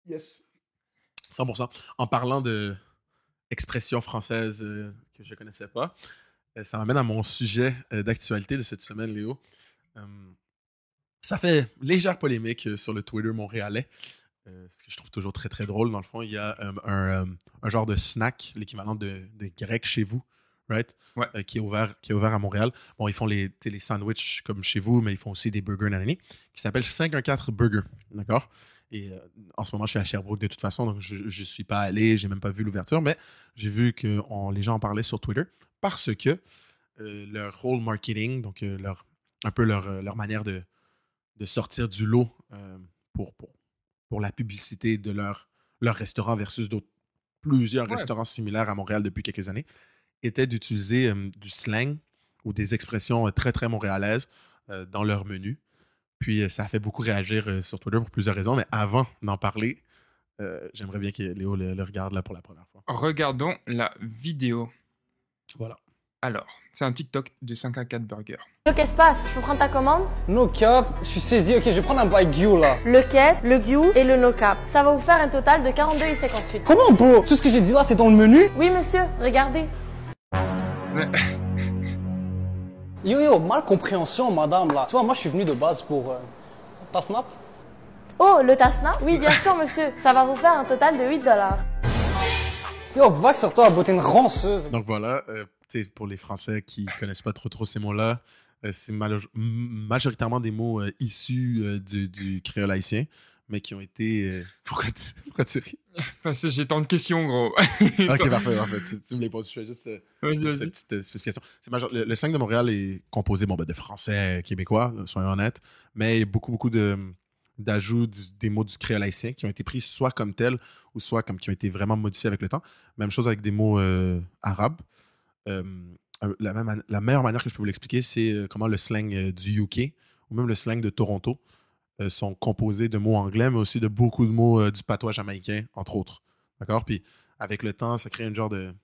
Yes. 100%. En parlant de expression française euh, que je connaissais pas, euh, ça m'amène à mon sujet euh, d'actualité de cette semaine, Léo. Ça fait légère polémique sur le Twitter montréalais. ce que je trouve toujours très très drôle. Dans le fond, il y a un, genre de snack, l'équivalent de grec chez vous, right? Ouais. Euh, qui, est ouvert, qui est ouvert à Montréal. Bon, ils font les, les sandwichs comme chez vous, mais ils font aussi des burgers nanani, qui s'appelle 514 Burger. D'accord? Et euh, en ce moment, je suis à Sherbrooke de toute façon, donc je ne suis pas allé, j'ai même pas vu l'ouverture, mais j'ai vu que on- les gens en parlaient sur Twitter parce que euh, leur rôle marketing, donc leur, un peu leur, leur manière de, de sortir du lot pour, pour, pour la publicité de leur, leur restaurant versus d'autres plusieurs Ouais. restaurants similaires à Montréal depuis quelques années, était d'utiliser euh, du slang ou des expressions euh, très, très montréalaises euh, dans leur menu. Puis euh, ça a fait beaucoup réagir euh, sur Twitter pour plusieurs raisons, mais avant d'en parler, euh, j'aimerais bien que Léo le, le regarde là pour la première fois. Regardons la vidéo. Voilà. Alors, c'est un TikTok de 5 à 4 burgers. Qu'est-ce qui se passe? Je peux prendre ta commande? No cap, je suis saisi, ok, je vais prendre un Baguio là. Le quai, le Gyu et le no cap. Ça va vous faire un total de 42,58. Comment bro Tout ce que j'ai dit là c'est dans le menu? Oui monsieur, regardez. Yo yo, mal compréhension madame là. Tu vois, moi je suis venu de base pour... Euh, ta snap Oh, le Tasna Oui, bien sûr monsieur. Ça va vous faire un total de 8 dollars. Yo, vague sur toi, beauté une ranceuse. Donc voilà, euh, tu sais, pour les Français qui connaissent pas trop trop ces mots-là, euh, c'est majoritairement des mots euh, issus euh, du, du créole haïtien, mais qui ont été... euh, Pourquoi, tu, pourquoi tu ris? Parce que j'ai tant de questions, gros. Ok, parfait, parfait. Tu, tu me les poses, je fais juste... euh, Juste cette petite euh, spécification. C'est major- le, le 5 de Montréal est composé bon, ben, de Français québécois, soyons honnêtes, mais il y a beaucoup, beaucoup de, d'ajout du- des mots du créole haïtien qui ont été pris soit comme tels ou soit comme qui ont été vraiment modifiés avec le temps. Même chose avec des mots euh, arabes. Euh, la, même la meilleure manière que je peux vous l'expliquer, c'est comment le slang du UK ou même le slang de Toronto sont composés de mots anglais, mais aussi de beaucoup de mots euh, du patois jamaïcain, entre autres. D'accord? Puis avec le temps, ça crée une genre de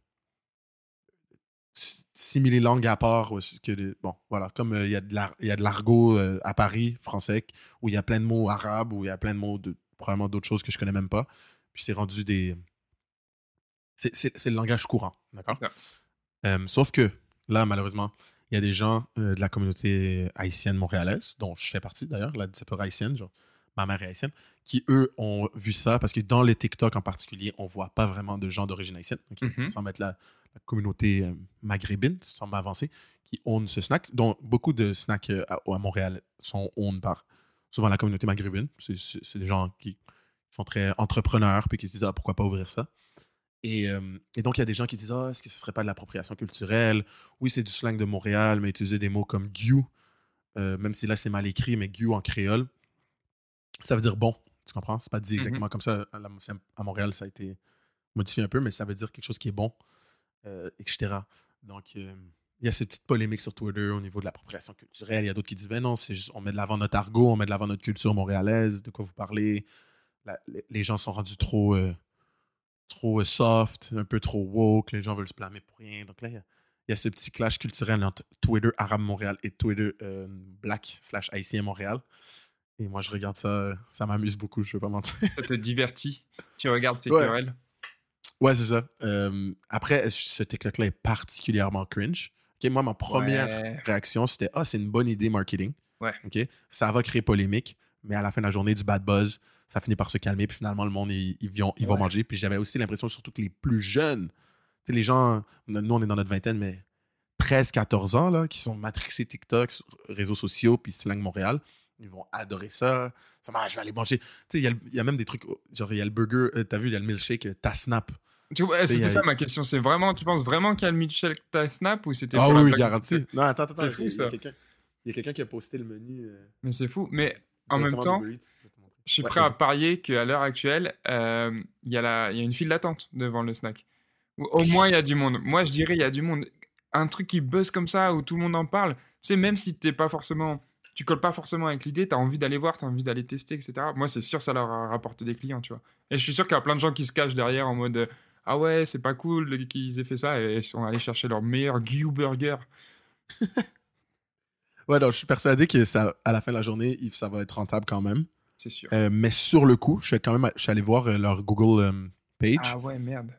simili-langue à part. Que de- bon, voilà. Comme euh, il y a de l'ar- il y a de l'argot euh, à Paris, français, où il y a plein de mots arabes, où il y a plein de mots de probablement d'autres choses que je connais même pas. Puis c'est rendu des. C'est le langage courant. D'accord? Euh, sauf que là, malheureusement, il y a des gens euh, de la communauté haïtienne montréalaise, dont je fais partie d'ailleurs, la diaspora haïtienne, genre ma mère est haïtienne, qui eux ont vu ça parce que dans les TikTok en particulier, on voit pas vraiment de gens d'origine haïtienne, ok? Mhm. sans mettre la, la communauté euh, maghrébine, sans m'avancer, qui own ce snack, dont beaucoup de snacks euh, à, à Montréal sont owned par souvent la communauté maghrébine. C'est des gens qui sont très entrepreneurs puis qui se disent ah, pourquoi pas ouvrir ça? Et, euh, et donc, il y a des gens qui disent Ah, est-ce que ce serait pas de l'appropriation culturelle? Oui, c'est du slang de Montréal, mais utiliser des mots comme euh, même si là c'est mal écrit, mais gueux en créole, ça veut dire bon. Tu comprends? C'est pas dit Mhm. exactement comme ça. À, Montréal, ça a été modifié un peu, mais ça veut dire quelque chose qui est bon, euh, etc. Donc, il y a ces petites polémiques sur Twitter au niveau de l'appropriation culturelle. Il y a d'autres qui disent Ben non, c'est juste, on met de l'avant notre argot, on met de l'avant notre culture montréalaise, de quoi vous parlez? La- les, les gens sont rendus trop. Trop soft, un peu trop woke, les gens veulent se blâmer pour rien. Donc là, il y a, il y a ce petit clash culturel entre Twitter Arabe Montréal et Twitter euh, Black slash Haïtien Montréal. Et moi, je regarde ça, euh, ça m'amuse beaucoup, je ne vais pas mentir. Ça te divertit? Tu regardes ces Ouais. querelles? ouais, c'est ça. Euh, après, ce TikTok-là est particulièrement cringe. Moi, ma première Ouais. réaction, c'était Ah, c'est une bonne idée marketing. Ouais. Ça va créer polémique, mais à la fin de la journée, du bad buzz, ça finit par se calmer, puis finalement, le monde, ils, ils vont, ils vont Ouais. manger. Puis j'avais aussi l'impression, surtout que les plus jeunes, tu sais, les gens, nous, on est dans notre vingtaine, mais 13, 14 ans, là, qui sont matrixés TikTok, réseaux sociaux, puis Slang Montréal, ils vont adorer ça. Ça ah, je vais aller manger. Tu sais, il y, y a même des trucs, genre, il y a le burger, euh, t'as vu, il y a le milkshake, euh, ta snap. C'était ça ma question. C'est vraiment, tu penses vraiment qu'il y a le Mitchell ta snap ou c'était Ah oui, oui, garanti. Non, attends, attends, y a- quelqu'un- il y a quelqu'un qui a posté le menu. euh, Mais c'est fou. Mais en même temps. Je suis Ouais, prêt à parier qu'à l'heure actuelle, euh, il y, a la- il y a une file d'attente devant le snack. Au moins, il y a du monde. Moi, je dirais, il y a du monde. Un truc qui buzz comme ça, où tout le monde en parle, c'est même si t'es pas forcément, tu colles pas forcément avec l'idée, tu as envie d'aller voir, tu as envie d'aller tester, etc. Moi, c'est sûr, ça leur rapporte des clients, tu vois. Et je suis sûr qu'il y a plein de gens qui se cachent derrière en mode euh, Ah ouais, c'est pas cool qu'ils aient fait ça, et ils sont allés chercher leur meilleur Gyu Burger. Ouais, donc je suis persuadé que ça, à la fin de la journée, ça va être rentable quand même. C'est sûr. Euh, mais sur le coup, je suis quand même, je suis allé voir euh, leur Google euh, page. Ah ouais, merde.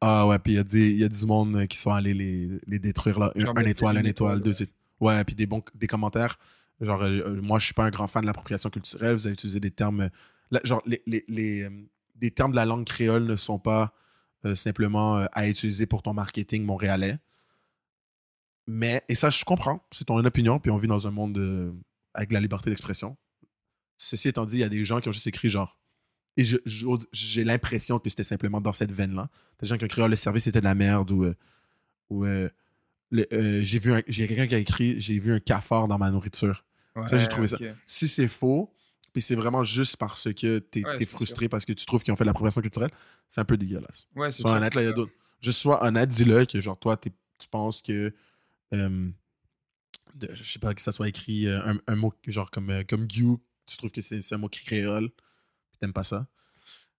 Ah ouais, puis il y, a des- il y a du monde qui sont allés les, les détruire là. Un, Genre un étoile, une un étoile, deux étoiles. Ouais, puis des bons des commentaires. Genre, euh, moi, je suis pas un grand fan de l'appropriation culturelle. Vous avez utilisé des termes. là, genre, les, les, les, des termes de la langue créole ne sont pas simplement à utiliser pour ton marketing montréalais. Mais, et ça, je comprends. C'est ton opinion, puis on vit dans un monde euh, avec la liberté d'expression. Ceci étant dit, il y a des gens qui ont juste écrit genre. Et j'ai l'impression que c'était simplement dans cette veine-là. Des gens qui ont écrit Ah, le service c'était de la merde ou. euh, ou euh, j'ai vu un- j'ai quelqu'un qui a écrit j'ai vu un cafard dans ma nourriture. Ça, j'ai trouvé ça. Si c'est faux, puis c'est vraiment juste parce que t'es Ouais, frustré parce que tu trouves qu'ils ont fait de l'appropriation culturelle, c'est un peu dégueulasse. Ouais, c'est Sois honnête, là, il y a d'autres. Juste sois honnête, dis-le que genre toi, t'es- tu penses que. De- je sais pas que ça soit écrit euh, un, un mot genre comme, euh, comme Guy, tu trouves que c'est un mot créole, puis t'aimes pas ça.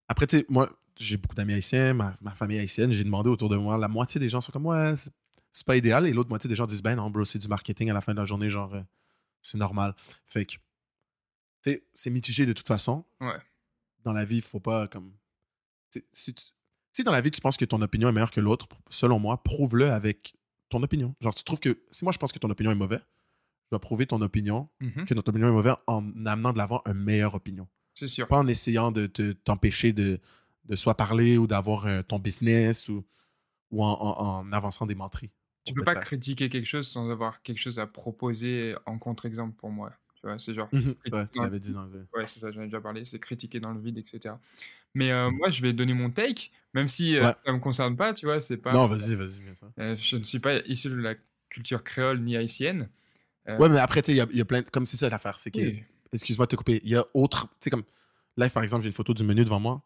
Après, tu sais, moi, j'ai beaucoup d'amis haïtiens, ma, ma famille haïtienne, j'ai demandé autour de moi, la moitié des gens sont comme, ouais, c'est- pas idéal, et l'autre moitié des gens disent, ben non, bro, c'est du marketing à la fin de la journée, genre, euh, c'est normal. Fait que, tu sais, c'est mitigé de toute façon. Ouais. Dans la vie, il faut pas, comme. Si, tu- si dans la vie, tu penses que ton opinion est meilleure que l'autre, selon moi, prouve-le avec ton opinion. Genre, tu trouves que. Si moi, je pense que ton opinion est mauvaise, je dois prouver ton opinion, Mhm, que notre opinion est mauvaise en amenant de l'avant une meilleure opinion. C'est sûr. Pas en essayant de te- t'empêcher de, de soit parler ou d'avoir euh, ton business ou, ou en, en- en avançant des menteries. Tu peux pas critiquer quelque chose sans avoir quelque chose à proposer en contre-exemple pour moi. Tu vois, c'est genre. Mhm, ouais, tu l'avais dit dans le. Ouais, c'est ça, j'en ai déjà parlé, c'est critiquer dans le vide, etc. Mais euh, moi, je vais donner mon take, même si euh, Ouais. ça me concerne pas, tu vois, c'est pas. Non, vas-y, vas-y. Euh, je ne suis pas issu de la culture créole ni haïtienne. Euh, Ouais, mais après, tu sais, il y a, il y a plein. de- Comme c'est ça l'affaire, c'est que oui. excuse-moi de te couper. Il y a autre. Tu sais, comme. Live, par exemple, j'ai une photo du menu devant moi.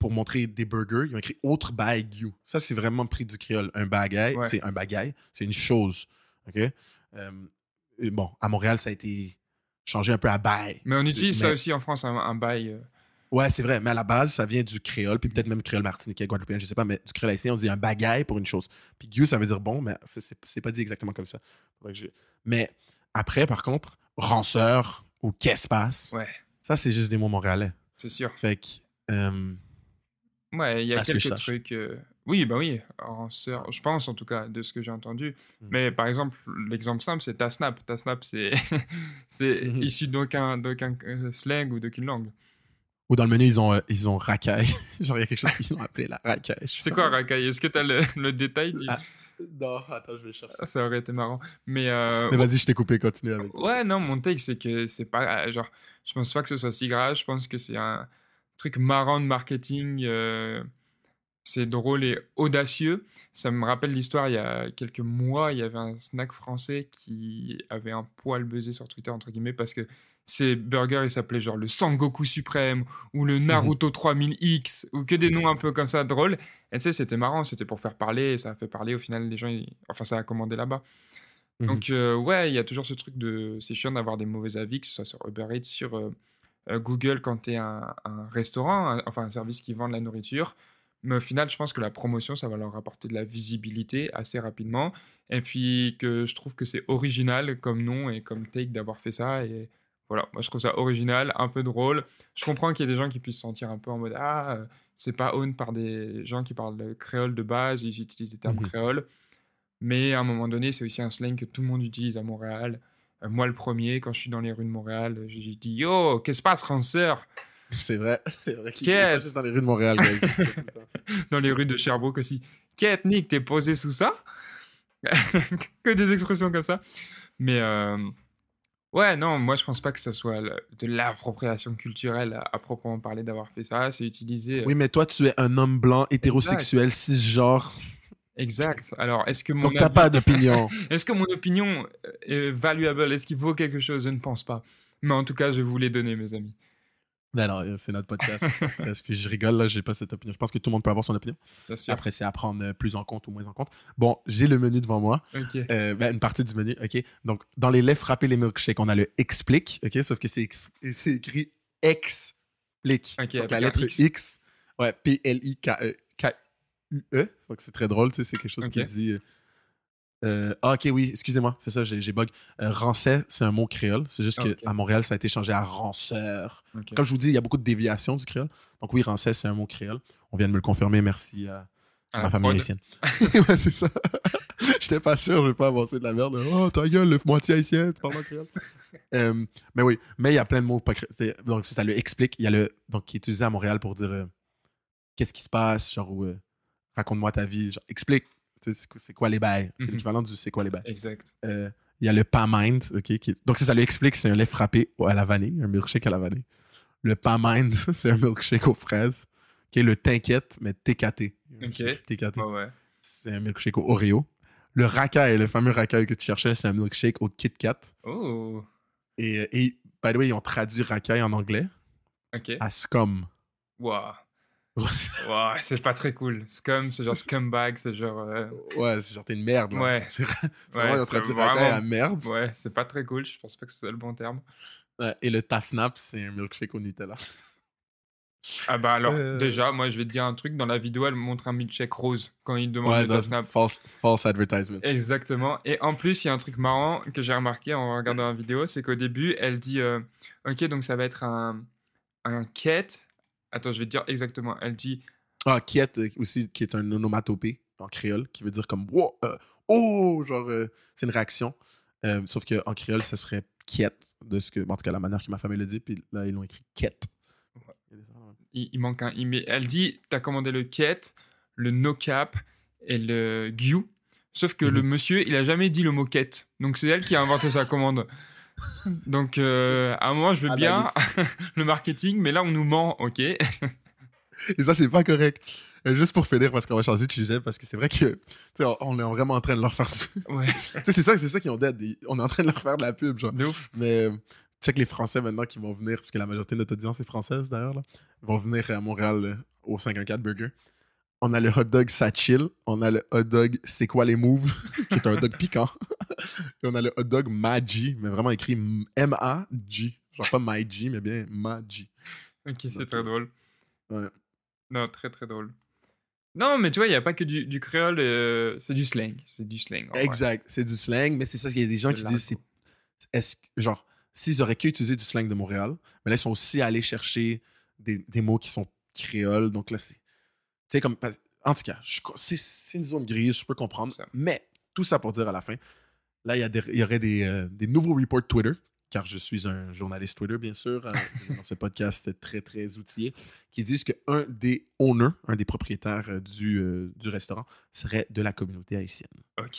Pour montrer des burgers, ils ont écrit autre baguette. Ça, c'est vraiment pris du créole. Un bagaille, Ouais. c'est un bagaille, c'est une chose. OK? Bon, à Montréal, ça a été changé un peu à bail. Mais on utilise ça aussi en France, un, un bail. Ouais, c'est vrai. Mais à la base, ça vient du créole, puis peut-être même créole martiniquais, guadeloupéen, je sais pas, mais du créole haïtien, on dit un bagaille pour une chose. Puis gueux, ça veut dire bon, mais c'est- pas dit exactement comme ça. Que Mais après, par contre, ranceur ou qu'est-ce passe, Ouais, ça, c'est juste des mots montréalais. c'est sûr. Fait que. euh, Ouais, il y a que quelques sache? trucs. euh, Oui, bah oui, sœur, je pense en tout cas, de ce que j'ai entendu. Mm. Mais par exemple, l'exemple simple, c'est ta snap. Ta snap, c'est c'est Mhm. issu d'aucun d'aucun, euh, slang ou d'aucune langue. Ou dans le menu, ils ont, euh, ils ont racaille. Genre, il y a quelque chose qu'ils ont appelé la racaille. C'est quoi racaille? Est-ce que tu as le, le détail du- Ah. Non, attends, je vais chercher. Ah, Ça aurait été marrant. Mais, euh, Mais vas-y, je t'ai coupé, continue avec. ouais, non, mon take, c'est que c'est pas. euh, Genre, je pense pas que ce soit si grave. Je pense que c'est un truc marrant de marketing. euh, c'est drôle et audacieux. Ça me rappelle l'histoire, il y a quelques mois, il y avait un snack français qui avait un poil buzzé sur Twitter, entre guillemets, parce que ces burgers, ils s'appelaient genre le Sangoku Suprême ou le Naruto 3000X ou que des noms un peu comme ça drôles. Et tu sais, c'était marrant, c'était pour faire parler, et ça a fait parler. Au final, les gens, ils- enfin, ça a commandé là-bas. Mhm. Donc, euh, ouais, il y a toujours ce truc de. C'est chiant d'avoir des mauvais avis, que ce soit sur Uber Eats, sur euh, euh, Google quand tu es un, un restaurant, un- enfin un service qui vend de la nourriture. Mais au final, je pense que la promotion, ça va leur apporter de la visibilité assez rapidement. Et puis que je trouve que c'est original comme nom et comme take d'avoir fait ça. Et voilà, moi je trouve ça original, un peu drôle. Je comprends qu'il y ait des gens qui puissent se sentir un peu en mode Ah, euh, c'est pas own par des gens qui parlent le créole de base, ils utilisent des termes Mhm. créoles. Mais à un moment donné, c'est aussi un slang que tout le monde utilise à Montréal. Euh, moi, le premier, quand je suis dans les rues de Montréal, j'ai dit Yo, qu'est-ce qui se passe, ranceur C'est vrai, c'est vrai qu'il Quête. est juste dans les rues de Montréal. Dans les rues de Sherbrooke aussi. Qu'est-ce Nick, t'es posé sous ça? Que des expressions comme ça. Mais euh, ouais, non, moi, je pense pas que ça soit le- de l'appropriation culturelle à, à proprement parler d'avoir fait ça. C'est utilisé. euh, Oui, mais toi, tu es un homme blanc, hétérosexuel, cisgenre. Exact. Alors, est-ce que mon Donc, t'as avis- pas d'opinion. Est-ce que mon opinion est valuable? Est-ce qu'il vaut quelque chose? Je ne pense pas. Mais en tout cas, je vous les donner, mes amis. Mais non, c'est notre podcast. ça stresse. Puis je rigole, là, j'ai pas cette opinion. Je pense que tout le monde peut avoir son opinion. Après, c'est à prendre euh, plus en compte ou moins en compte. Bon, j'ai le menu devant moi. Euh, ben, une partie du menu, OK. Donc, dans les laits frappés, les milkshakes, on a le explique, OK? Sauf que c'est ex- écrit explique. Donc, la lettre X. X. ouais, P-L-I-K-E-K-U-E. Donc, c'est très drôle, tu sais, c'est quelque chose qui dit... euh, euh, ah, ok, oui, excusez-moi, c'est ça, j'ai bug. Euh, rancet, c'est un mot créole. C'est juste Ok. qu'à Montréal, ça a été changé à ranceur. Comme je vous dis, il y a beaucoup de déviations du créole. Donc, oui, rancet, c'est un mot créole. On vient de me le confirmer, merci à, À ma famille haïtienne. ouais, c'est ça. J'étais pas sûr, je vais pas avancer de la merde. Oh, ta gueule, le moitié haïtien, tu parles en créole. Euh, mais oui, mais il y a plein de mots pas cré- c'est- Donc, ça le explique. Il y a le. Donc, qui est utilisé à Montréal pour dire euh, qu'est-ce qui se passe, genre, ou, raconte-moi ta vie, genre, explique. C'est quoi- les bails? C'est Mhm. l'équivalent du c'est quoi les bails. Exact. Euh, Il y a le pas mind, ok. qui- Donc, ça, ça lui explique, c'est un lait frappé à la vanille, un milkshake à la vanille. Le pas mind, c'est un milkshake aux fraises. Qui le t'inquiète, mais TKT. Ok. C'est écrit TKT. Ouais, ouais. C'est un milkshake au Oreo. Le racaille, le fameux racaille que tu cherchais, c'est un milkshake au Kit Kat. Oh, Et, et by the way, ils ont traduit racaille en anglais à scum. Waouh. Waouh, c'est pas très cool. Scum, c'est genre scumbag, c'est genre. euh, ouais, c'est genre t'es une merde. Là. Ouais. C'est Ouais, vraiment, c'est traduit vraiment- racaille à merde. Ouais, c'est pas très cool. Je pense pas que ce soit le bon terme. Ouais, et le Tasnap, c'est un milkshake au Nutella. Ah bah alors, Euh. déjà, moi je vais te dire un truc. Dans la vidéo, elle montre un milkshake rose quand il demande Ouais, le non, snap. false, false advertisement. Exactement. Et en plus, il y a un truc marrant que j'ai remarqué en regardant la vidéo, c'est qu'au début, elle dit euh, Ok, donc ça va être un, un quête. Attends, je vais te dire exactement. Elle dit Ah, Kiet euh, aussi, qui est un onomatopée en créole, qui veut dire comme Wow, euh, oh, genre, euh, c'est une réaction. Euh, sauf qu'en créole, ce serait Kiet, de ce que, en tout cas, la manière que ma famille le dit, puis là, ils l'ont écrit Ket. il, il manque un elle dit T'as commandé le quête, le no cap et le gu. Sauf que Mhm. le monsieur, il a jamais dit le mot quête. Donc c'est elle qui a inventé sa commande. Donc euh, à un moment, je veux bien le marketing, mais là, on nous ment, ok? Et ça, c'est pas correct. Euh, juste pour finir, parce qu'on va changer de sujet, parce que c'est vrai que, tu sais, on, est vraiment en train de leur faire du... Ouais, tu sais, c'est ça, c'est ça qu'ils ont dit. On est en train de leur faire de la pub, genre. de ouf. Mais, euh, check les Français maintenant qui vont venir, parce que la majorité de notre audience est française d'ailleurs, là. Vont venir à Montréal au 514 Burger. On a le hot dog Ça Chill. On a le hot dog C'est quoi les moves, qui est un hot dog piquant. Et on a le hot dog Magi, mais vraiment écrit M-A-G. Genre pas G, mais bien Magi. Ok, c'est très drôle. ouais. Non, très très drôle. Non, mais tu vois, il n'y a pas que du, du créole, euh, c'est du slang. C'est du slang. Exact. C'est du slang, mais c'est ça. Il y a des gens qui disent, c'est, est-ce que- genre, s'ils auraient qu'utilisé du slang de Montréal, mais là, ils sont aussi allés chercher des, des mots qui sont créoles. Donc là, c'est, tu sais, comme, en tout cas, c'est, une zone grise, je peux comprendre. Mais tout ça pour dire à la fin, là, il y, a des- il y aurait des, euh, des nouveaux reports Twitter, car je suis un journaliste Twitter, bien sûr, euh, dans ce podcast très, très outillé, qui disent qu'un des owners, un des propriétaires euh, du, euh, du restaurant, serait de la communauté haïtienne.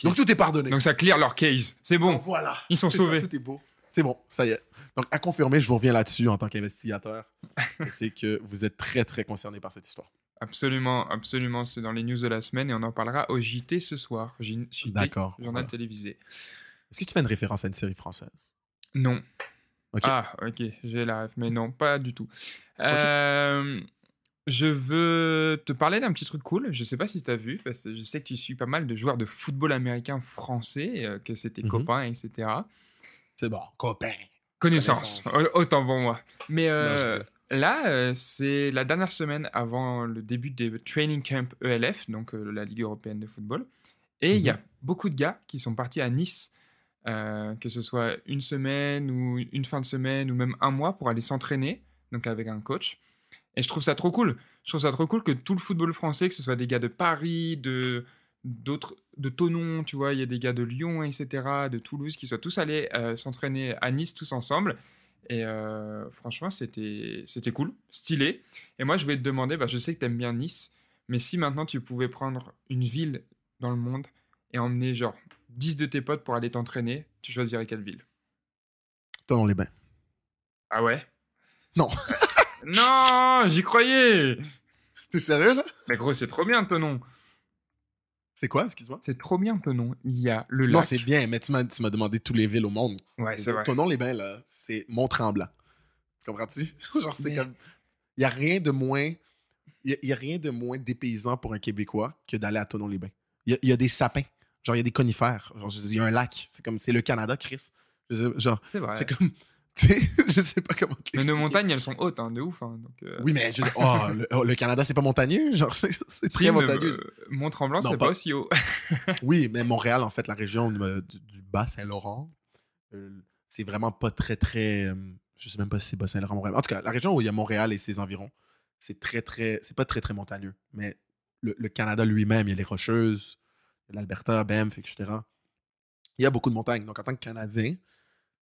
Donc tout est pardonné. Donc ça clear leur case. C'est bon. Donc, voilà. Ils sont ça, sauvés. tout est beau. C'est bon, ça y est. Donc, à confirmer, je vous reviens là-dessus en tant qu'investigateur. C'est que vous êtes très, très concerné par cette histoire. Absolument, absolument. C'est dans les news de la semaine et on en parlera au JT ce soir. J- JT, D'accord, Journal voilà. télévisé. Est-ce que tu fais une référence à une série française? Non. Ah, ok, j'ai la ref, mais non, pas du tout. Euh, je veux te parler d'un petit truc cool. Je sais pas si tu as vu, parce que je sais que tu suis pas mal de joueurs de football américain français, euh, que tes Mhm. copains, etc. C'est bon, copain. Connaissance, Connaissance. au- autant pour moi. Mais euh. Là, euh, c'est la dernière semaine avant le début des training camp ELF, donc euh, la Ligue européenne de football. Et il y a Mhm. beaucoup de gars qui sont partis à Nice, euh, que ce soit une semaine ou une fin de semaine ou même un mois pour aller s'entraîner, donc avec un coach. Et je trouve ça trop cool. Je trouve ça trop cool que tout le football français, que ce soit des gars de Paris, de d'autres de Tonon, tu vois, il y a des gars de Lyon, etc., de Toulouse, qui soient tous allés euh, s'entraîner à Nice tous ensemble. Et euh, franchement, c'était cool, stylé. Et moi, je vais te demander, bah, je sais que tu aimes bien Nice, mais si maintenant tu pouvais prendre une ville dans le monde et emmener genre 10 de tes potes pour aller t'entraîner, tu choisirais quelle ville? Dans les bains. Ah ouais? Non. non, j'y croyais T'es sérieux, là? Mais gros, c'est trop bien, Tonon. C'est quoi, excuse-moi? C'est trop bien, Tonon. Il y a le lac. Non, c'est bien, mais tu m'as, tu m'as demandé tous les villes au monde. Ouais, c'est vrai. Ton nom, les bains, là, c'est Mont-Tremblant. Tu comprends-tu? Genre, c'est Mais- comme. Il n'y a rien de moins. Il y, a rien de moins dépaysant pour un Québécois que d'aller à Tonon-les-Bains. Il y y a des sapins. Genre, il y a des conifères. Genre, il y a un lac. C'est comme. C'est le Canada, Chris. Genre, C'est vrai. c'est comme. Je sais pas comment te Mais nos montagnes, elles sont hautes, hein, de ouf. hein, donc, euh, Oui, mais je oh, le, oh, le Canada, c'est pas montagneux? Genre, c'est très montagneux. euh, Mont-Tremblant, c'est pas... pas- aussi haut. Oui, mais Montréal, en fait, la région euh, du, du Bas-Saint-Laurent, euh, c'est vraiment pas très, très. je sais même pas si c'est Bas-Saint-Laurent, Montréal. En tout cas, la région où il y a Montréal et ses environs, c'est très, très. C'est pas très, très montagneux. Mais le, le Canada lui-même, il y a les Rocheuses, l'Alberta, Banff, etc. Il y a beaucoup de montagnes. Donc, en tant que Canadien,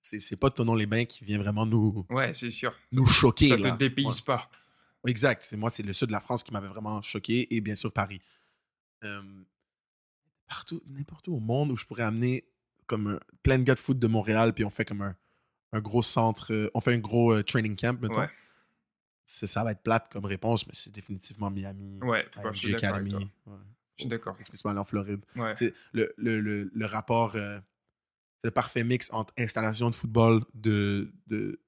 c'est c'est pas Tonon-les-Bains qui vient vraiment nous, ouais, c'est sûr. nous choquer. Ça là. te dépayse pas. Exact. C'est moi, c'est le sud de la France qui m'avait vraiment choqué et bien sûr Paris. Euh, partout, n'importe où au monde où je pourrais amener comme un- plein de gars de foot de Montréal, puis on fait comme un, un gros centre, euh, on fait un gros euh, training camp, mettons. Ouais. C'est- Ça va être plate comme réponse, mais c'est définitivement Miami, Ouais, je suis IMG Academy. Ouais. Je suis d'accord. Définitivement aller en Floride. Ouais. C'est le, le, le, le rapport, euh, c'est le parfait mix entre installation de football de, de,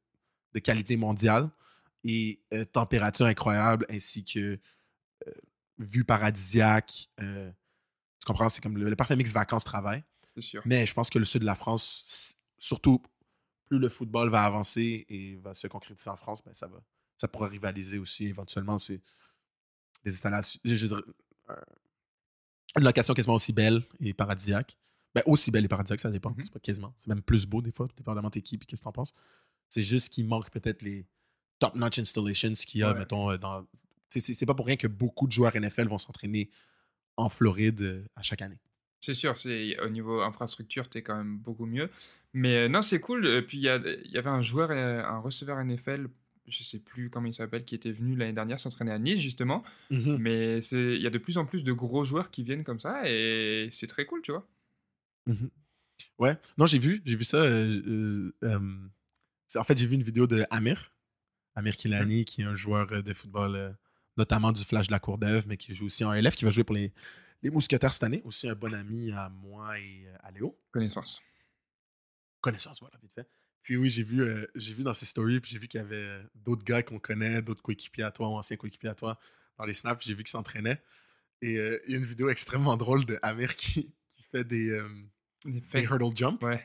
de qualité mondiale et euh, température incroyable ainsi que euh, vue paradisiaque. euh, tu comprends? C'est comme le, le parfait mix vacances-travail. Mais je pense que le sud de la France, surtout plus le football va avancer et va se concrétiser en France, ben ça va. Ça pourra rivaliser aussi éventuellement. C'est des installations. Je, je dirais, une location quasiment aussi belle et paradisiaque. Ben, aussi belle et paradisiaque, ça dépend. Mhm. C'est pas quasiment. C'est même plus beau des fois, dépendamment de tes équipes et qu'est-ce que t'en penses. C'est juste qu'il manque peut-être les top-notch installations qu'il y a, Ouais. mettons, euh, dans. C'est pas pour rien que beaucoup de joueurs NFL vont s'entraîner en Floride euh, à chaque année. C'est sûr, au niveau infrastructure, t'es quand même beaucoup mieux. Mais euh, non, c'est cool. Puis il y, a- y avait un joueur, un receveur NFL, je sais plus comment il s'appelle, qui était venu l'année dernière s'entraîner à Nice justement. Mais c'est, il y a de plus en plus de gros joueurs qui viennent comme ça et c'est très cool, tu vois. Mhm. Ouais, non, j'ai vu, j'ai vu ça. euh, euh, euh, en fait, j'ai vu une vidéo de Amir, Amir Kilani, qui est un joueur de football, notamment du Flash de la Cour d'Ève, mais qui joue aussi en LF, qui va jouer pour les, les Mousquetaires cette année. Aussi un bon ami à moi et à Léo. Connaissance. Connaissance, voilà, vite fait. Puis oui, j'ai vu, euh, j'ai vu dans ses stories, puis j'ai vu qu'il y avait d'autres gars qu'on connaît, d'autres coéquipiers à toi, ou anciens coéquipiers à toi, dans les snaps, j'ai vu qu'ils s'entraînaient. Et euh, il y a une vidéo extrêmement drôle de Amir qui, qui fait des, euh, Des hurdle jump, Ouais.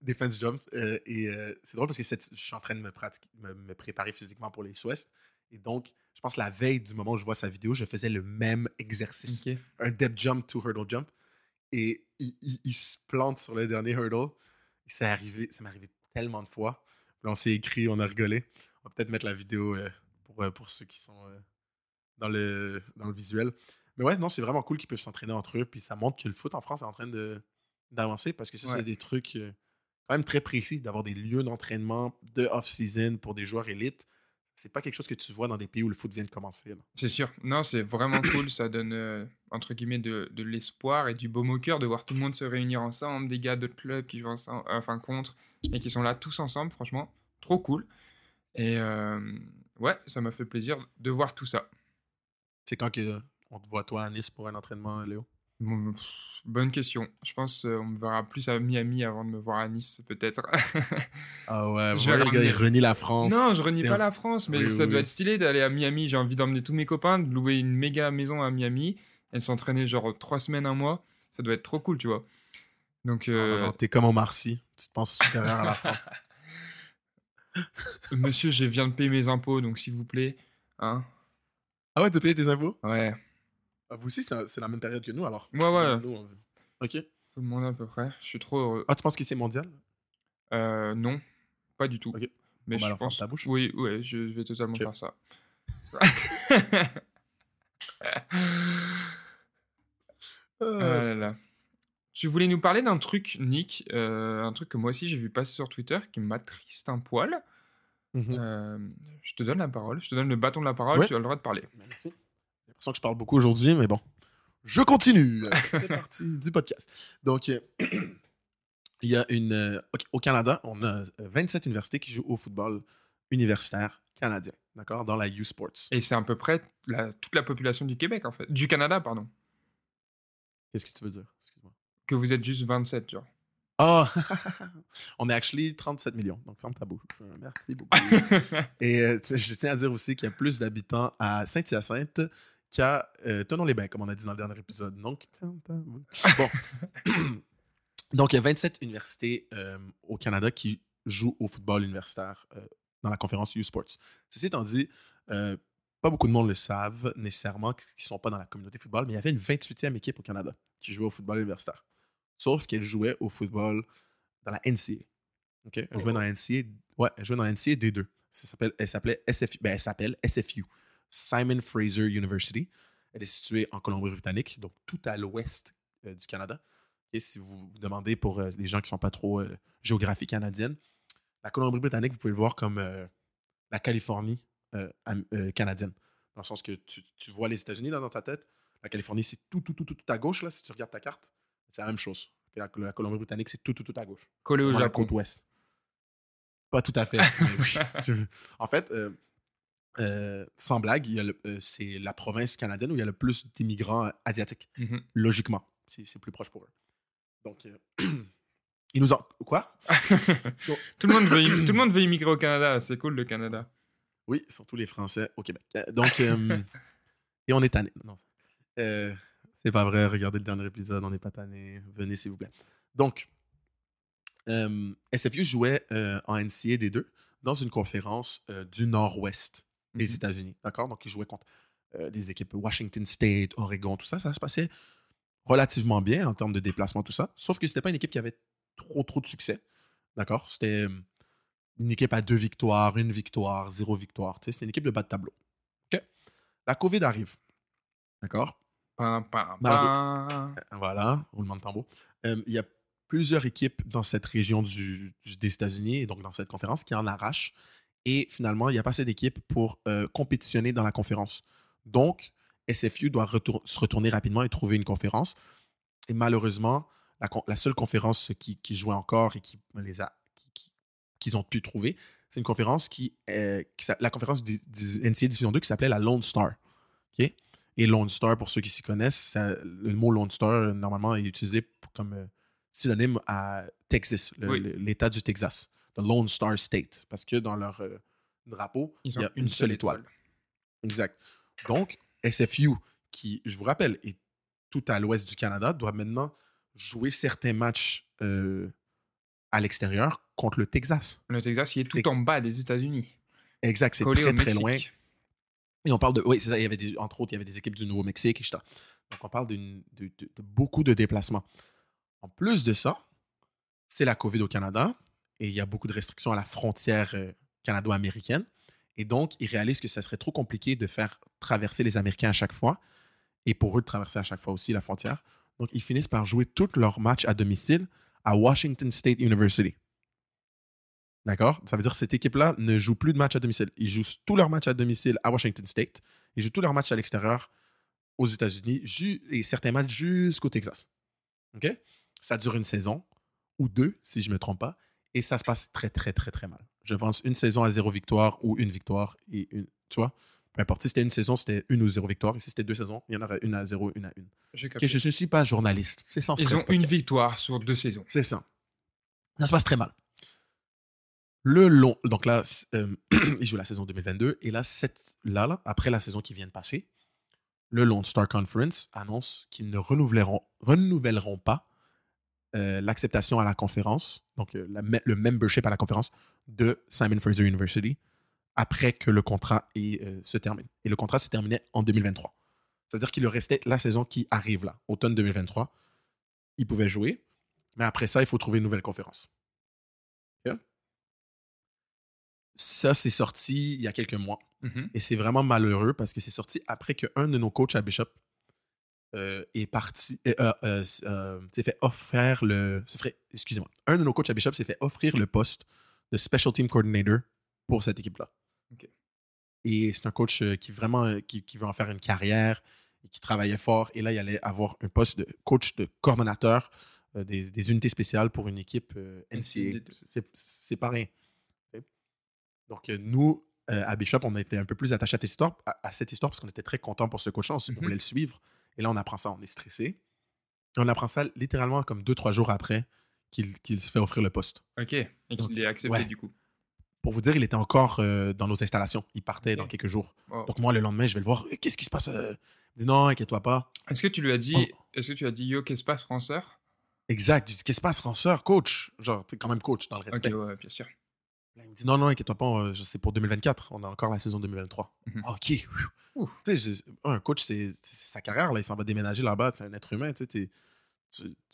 des fence jump. euh, et euh, c'est drôle parce que je suis en train de me, pratiquer, me, me préparer physiquement pour les West. Et donc, je pense la veille du moment où je vois sa vidéo, je faisais le même exercice un depth jump to hurdle jump. Et il, il- il se plante sur le dernier hurdle. Et ça, arrivé, ça m'est arrivé tellement de fois. Puis on s'est écrit, on a rigolé. On va peut-être mettre la vidéo euh, pour, euh, pour ceux qui sont dans, le, dans le visuel. Mais ouais, non, c'est vraiment cool qu'ils peuvent s'entraîner entre eux. Puis ça montre que le foot en France est en train de- d'avancer parce que ça, Ouais. c'est des trucs euh, quand même très précis d'avoir des lieux d'entraînement de off-season pour des joueurs élites. C'est pas quelque chose que tu vois dans des pays où le foot vient de commencer. C'est sûr. Non, c'est vraiment cool. Ça donne, euh, entre guillemets, de, de l'espoir et du baume au cœur de voir tout le monde se réunir ensemble, des gars de clubs qui jouent ensemble, enfin contre, et qui sont là tous ensemble, franchement. Trop cool. Et euh, ouais, ça m'a fait plaisir de voir tout ça. C'est quand que, on te voit toi à Nice pour un entraînement, Léo? Bon, bonne question. Je pense qu'on me verra plus à Miami avant de me voir à Nice, peut-être. Ah ouais, Je vais ramener- renie la France. non, je renie pas un- la France, mais Oui, ça oui, doit oui. être stylé d'aller à Miami. J'ai envie d'emmener tous mes copains, de louer une méga maison à Miami et de s'entraîner genre trois semaines, un mois. Ça doit être trop cool, tu vois. Donc, Non, non, euh, t'es comme Omar Sy. Tu te penses supérieur à la France. monsieur, je viens de payer mes impôts, donc s'il vous plaît, hein. Ah ouais, t'as payé tes impôts? Ouais, Ah, vous aussi, c'est la même période que nous, alors? Ouais, ouais. Nous, on- Ok. tout le monde à peu près. Je suis trop heureux. Ah, tu penses que c'est mondial? Euh, non, pas du tout. Mais Bon, bah je alors, ferme pense. ta bouche. Oui, ouais, je vais totalement faire ça. Ah Euh, là là. Tu voulais nous parler d'un truc, Nick, euh, un truc que moi aussi j'ai vu passer sur Twitter qui m'attriste un poil. mhm. Euh, je te donne la parole, je te donne le bâton de la parole, Ouais. tu as le droit de parler. Merci. L'impression que je parle beaucoup aujourd'hui, mais bon. Je continue. Euh, fait partie du podcast. Donc, euh, il y a une. euh, au Canada, on a euh, 27 universités qui jouent au football universitaire canadien, d'accord, dans la U-Sports. Et c'est à peu près la- toute la population du Québec, en fait. Du Canada, pardon. Qu'est-ce que tu veux dire? Excuse-moi. Que vous êtes juste 27, genre. Oh, on est actually 37 millions, donc ferme ta bouche. Euh, Merci beaucoup. Et euh, tu je tiens à dire aussi qu'il y a plus d'habitants à Saint-Hyacinthe qu'à euh, Tonon-les-Bains, comme on a dit dans le dernier épisode. Donc. Bon. donc, il y a 27 universités euh, au Canada qui jouent au football universitaire euh, dans la conférence U-Sports. Ceci étant dit, euh, pas beaucoup de monde le savent nécessairement, qui ne sont pas dans la communauté football, mais il y avait une 28e équipe au Canada qui jouait au football universitaire. Sauf qu'elle jouait au football dans la NCA. Elle jouait dans la NCA. Ouais, elle jouait dans la NCA D2. Ça s'appelle, elle s'appelait SFU. Ben, elle s'appelle SFU. Simon Fraser University. Elle est située en Colombie-Britannique, donc tout à l'ouest euh, du Canada. Et si vous vous demandez pour euh, les gens qui ne sont pas trop euh, géographie canadienne, la Colombie-Britannique, vous pouvez le voir comme euh, la Californie euh, euh, canadienne. Dans le sens que tu, tu vois les États-Unis là, dans ta tête. La Californie, c'est tout, tout, tout, tout, à gauche, là, si tu regardes ta carte. C'est la même chose. La, la Colombie-Britannique, c'est tout, tout, tout à gauche. Collé au Dans la Japon. côte ouest. Pas tout à fait. oui, si en fait, euh, sans blague, euh, c'est la province canadienne où il y a le plus d'immigrants euh, asiatiques, Mhm. logiquement. C'est plus proche pour eux. Donc, euh, ils nous ont. Quoi? Tout, le monde veut, im- tout le monde veut immigrer au Canada, c'est cool le Canada. Oui, surtout les Français au Québec. Donc, et on est tanné. Non. C'est pas vrai, regardez le dernier épisode, on n'est pas tanné. Venez, s'il vous plaît. Donc, SFU jouait en NCA des deux dans une conférence du nord-ouest des Mhm. États-Unis. D'accord? Donc, ils jouaient contre euh, des équipes Washington State, Oregon, tout ça. Ça se passait relativement bien en termes de déplacement, tout ça. Sauf que c'était pas une équipe qui avait trop, trop de succès. D'accord? C'était une équipe à deux victoires, une victoire, zéro victoire. Tu sais, C'était une équipe de bas de tableau. OK? La COVID arrive. D'accord? Voilà, roulement de tambour. Euh, il y a plusieurs équipes dans cette région du, du- des États-Unis, et donc dans cette conférence, qui en arrachent. Et finalement, il n'y a pas assez d'équipes pour euh, compétitionner dans la conférence. Donc, SFU doit retour- se retourner rapidement et trouver une conférence. Et malheureusement, la, seule conférence qui, qui jouait encore et qui les a qu'ils ont pu trouver, c'est une conférence qui, euh, qui la conférence du, du NCAA Division 2 qui s'appelait la Lone Star. Et Lone Star, pour ceux qui s'y connaissent, ça- le mot Lone Star, normalement, est utilisé comme euh, synonyme à Texas, Oui. l'État du Texas. The Lone Star State. Parce que dans leur euh, drapeau, il y a une, seule étoile. Exact. Donc, SFU, qui, je vous rappelle, est tout à l'ouest du Canada, doit maintenant jouer certains matchs euh, à l'extérieur contre le Texas. Le Texas, il est tout en bas des États-Unis. Exact, c'est très très loin. Et on parle de. Oui, c'est ça. Il y avait des, entre autres, il y avait des équipes du Nouveau-Mexique, etc. Donc, on parle d'une- de, de- de beaucoup de déplacements. En plus de ça, c'est la COVID au Canada et il y a beaucoup de restrictions à la frontière euh, canado-américaine. Et donc, ils réalisent que ça serait trop compliqué de faire traverser les Américains à chaque fois et pour eux de traverser à chaque fois aussi la frontière. Donc, ils finissent par jouer tous leurs matchs à domicile à Washington State University. D'accord? Ça veut dire que cette équipe-là ne joue plus de matchs à domicile. Ils jouent tous leurs matchs à domicile à Washington State. Ils jouent tous leurs matchs à l'extérieur aux États-Unis et certains matchs jusqu'au Texas. OK? Ça dure une saison ou deux, si je ne me trompe pas. Et ça se passe très, très, très, très mal. Je pense une saison à zéro victoire ou une victoire et une. Tu vois Peu importe. Si c'était une saison, c'était une ou zéro victoire. Et si c'était deux saisons, il y en aurait une à zéro, une à une. Je ne suis pas journaliste. C'est sans Ils stress, ont une victoire sur deux saisons. C'est ça. Ça se passe très mal. Le long. Donc là, euh, ils jouent la saison 2022. Et là, cette, là, là, après la saison qui vient de passer, le Lone Star Conference annonce qu'ils ne renouvelleront, renouvelleront pas euh, l'acceptation à la conférence, donc euh, la le membership à la conférence de Simon Fraser University après que le contrat est, euh, se termine. Et le contrat se terminait en 2023. C'est-à-dire qu'il leur restait la saison qui arrive là, automne 2023. Ils pouvaient jouer, mais après ça, il faut trouver une nouvelle conférence. Ça, c'est sorti il y a quelques mois. Mhm. Et c'est vraiment malheureux parce que c'est sorti après qu'un de nos coachs à Bishop euh, est parti, euh, euh, euh, s'est fait offrir le. Excusez-moi. Un de nos coachs à Bishop s'est fait offrir le poste de Special Team Coordinator pour cette équipe-là. Et c'est un coach qui vraiment qui, qui veut en faire une carrière et qui travaillait fort. Et là, il allait avoir un poste de coach de coordonnateur des, des unités spéciales pour une équipe. NCAA. C'est- pas rien. Donc, nous, euh, à Bishop, on était un peu plus attachés à, cette histoire, à, à cette histoire parce qu'on était très contents pour ce coach-là. On, Mhm. voulait le suivre. Et là, on apprend ça, on est stressé. Et on apprend ça littéralement comme deux, trois jours après qu'il se fait offrir le poste. Ok. Et qu'il est accepté ouais. du coup. Pour vous dire, il était encore euh, dans nos installations. Il partait Ok. dans quelques jours. Wow. Donc, moi, le lendemain, je vais le voir. Qu'est-ce qui se passe euh? Il dit non, inquiète-toi pas. Est-ce que tu lui as dit, Oh. est-ce que tu as dit yo, qu'est-ce qui se passe, Franceur Exact. Qu'est-ce qui se passe, Ranceur, coach? Genre, tu quand même coach dans le Ok, respect. ouais, bien sûr. Là, il me dit non, non, inquiète-toi pas, c'est pour 2024. On a encore la saison 2023. Mhm. Ah, Ok. Je- un coach, c'est sa carrière. Là, il s'en va déménager là-bas. C'est un être humain. Tu,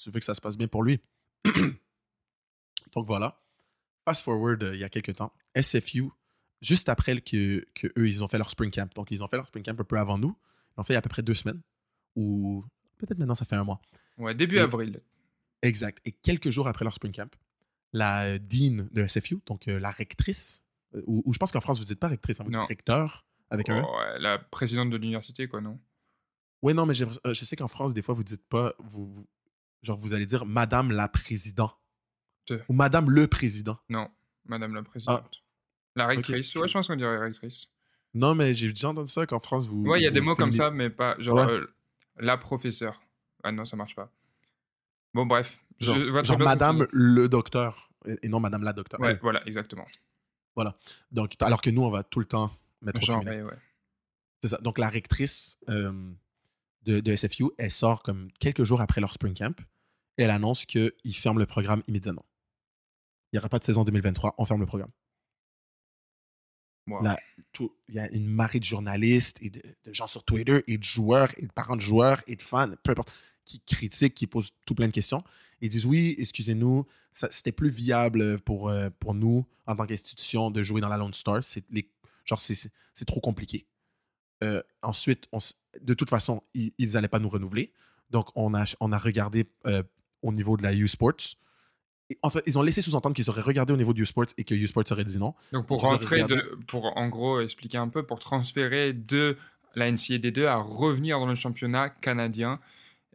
veux que ça se passe bien pour lui. Donc voilà. Fast forward euh, il y a quelques temps. SFU, juste après que, que eux, ils ont fait leur spring camp. Donc, ils ont fait leur spring camp un peu avant nous. Ils l'ont fait il y a à peu près deux semaines. Ou peut-être maintenant, ça fait un mois. Ouais, début Et- avril. Exact. Et quelques jours après leur spring camp, la dean de SFU, donc euh, la rectrice, euh, ou, ou je pense qu'en France, vous ne dites pas rectrice, hein, vous dites recteur avec un. E. Oh, ouais, la présidente de l'université, quoi, non? Oui, non, mais euh, je sais qu'en France, des fois, vous dites pas, vous, vous- genre, vous allez dire Madame la présidente Te. ou Madame le président. Non, Madame la présidente. Ah. La rectrice. Ouais, je pense qu'on dirait rectrice. Non, mais j'ai déjà entendu ça qu'en France, vous. Ouais, il y a des mots comme ça, mais pas genre Ouais. euh, la professeure. Ah non, ça marche pas. Bon, bref. Genre, Madame le docteur et non Madame la docteur. Ouais, Allez. voilà, exactement. Donc, alors que nous, on va tout le temps mettre au Genre, féminin. ouais, ouais. C'est ça. Donc, la rectrice euh, de, de SFU, elle sort comme quelques jours après leur spring camp et elle annonce qu'ils ferment le programme immédiatement. Il n'y aura pas de saison 2023, on ferme le programme. Wow. Là, tout- Il y a une marée de journalistes et de, de gens sur Twitter et de joueurs et de parents de joueurs et de fans, peu importe, qui critiquent, qui posent tout plein de questions. Ils disent oui, excusez-nous, c'était plus viable pour, euh, pour nous en tant qu'institution de jouer dans la Lone Star. C'est les, genre, c'est- trop compliqué. Euh, ensuite, on de toute façon, ils n'allaient pas nous renouveler. Donc, on a, on a regardé euh, au niveau de la. Et en fait, ils ont laissé sous-entendre qu'ils auraient regardé au niveau de U-Sports et que U-Sports aurait dit non. Donc, pour rentrer, de, pour en gros expliquer un peu, pour transférer de la NCAA 2 à revenir dans le championnat canadien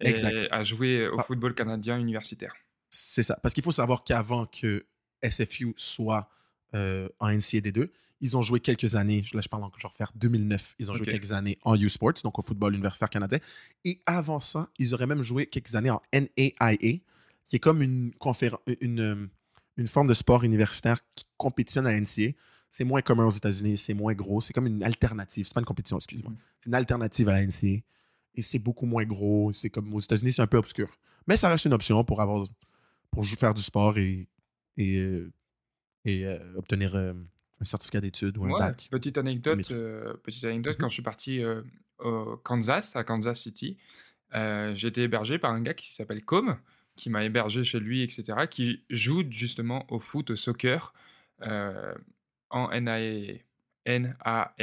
et Exact. à jouer au Ah. football canadien universitaire. C'est ça. Parce qu'il faut savoir qu'avant que SFU soit euh, en NCAA 2, ils ont joué quelques années, là je parle en genre faire 2009, ils ont joué quelques années en U-Sports, donc au football universitaire canadien. Et avant ça, ils auraient même joué quelques années en NAIA, qui est comme une, conféren- une, euh, une forme de sport universitaire qui compétitionne à NCA. C'est moins commun aux États-Unis, c'est moins gros, c'est comme une alternative. C'est pas une compétition, excuse-moi. Mhm. C'est une alternative à la NCA. Et c'est beaucoup moins gros. C'est comme aux États-Unis, c'est un peu obscur. Mais ça reste une option pour avoir pour faire du sport et, et, euh, et euh, obtenir euh, un certificat d'études ou un Ouais, bac. petite anecdote, euh, petite anecdote, Mhm. quand je suis parti au Kansas, à Kansas City, j'ai été hébergé par un gars qui s'appelle Com, qui m'a hébergé chez lui, etc., qui joue justement au foot, au soccer, en NAA. NAA.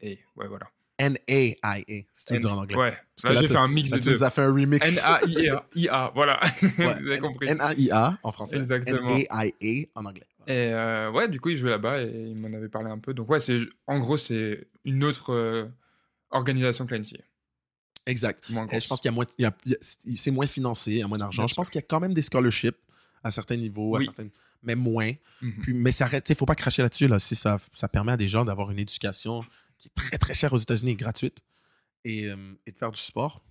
Ouais, voilà. NAIA, si tu veux dire en anglais. Ouais, Parce là là, j'ai fait un mix Là, de tu deux. nous as fait un remix. N-A-I-A, IA, voilà. Vous avez compris. NAIA en français. Exactement. NAIA en anglais. Et euh, ouais, du coup, il jouait là-bas et il m'en avait parlé un peu. Donc, ouais, c'est en gros, c'est une autre euh, organisation que l'ANSI. Exact. Et je pense qu'il y a moins, c'est moins financé, il y a moins d'argent. Je pense qu'il y a quand même des scholarships à certains niveaux, à certaines, mais moins. Mhm. Puis, mais ça il faut pas cracher là-dessus. Là. Si ça, ça permet à des gens d'avoir une éducation qui est très très chère aux États-Unis et gratuite et, euh, et de faire du sport,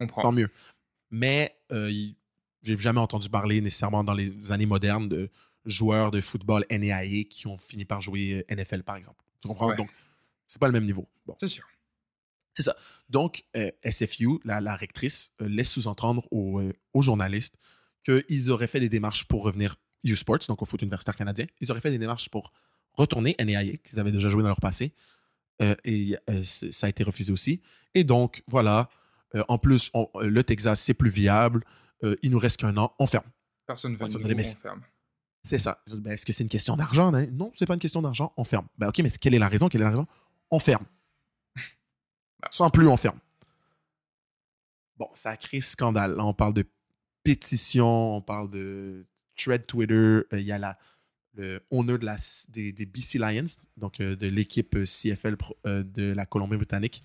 On prend. tant mieux. Mais euh, j'ai jamais entendu parler nécessairement dans les années modernes de joueurs de football NAIA qui ont fini par jouer euh, NFL par exemple. Tu comprends? Ouais. Donc, c'est pas le même niveau. Bon. C'est sûr. Donc, euh, SFU, la, la rectrice, euh, laisse sous-entendre aux, euh, aux journalistes qu'ils auraient fait des démarches pour revenir U-Sports, donc au foot universitaire canadien. Ils auraient fait des démarches pour retourner NAIA, qu'ils avaient déjà joué dans leur passé. Euh, et euh, ça a été refusé aussi. Et donc, voilà. Euh, en plus, on- le Texas, c'est plus viable. Il nous reste qu'un an. On ferme. Personne ne ça nous on ferme. C'est ça. Ben, Est-ce que c'est une question d'argent? hein? Non, c'est pas une question d'argent. On ferme. Ben, OK, mais quelle est la raison? Quelle est la raison? On ferme. Bah. Sans plus, on ferme. Bon, ça a créé scandale. Là, on parle de pétition, on parle de thread Twitter. Il y a la, le owner de la, des, des BC Lions, donc euh, de l'équipe euh, CFL pro- euh, de la Colombie-Britannique,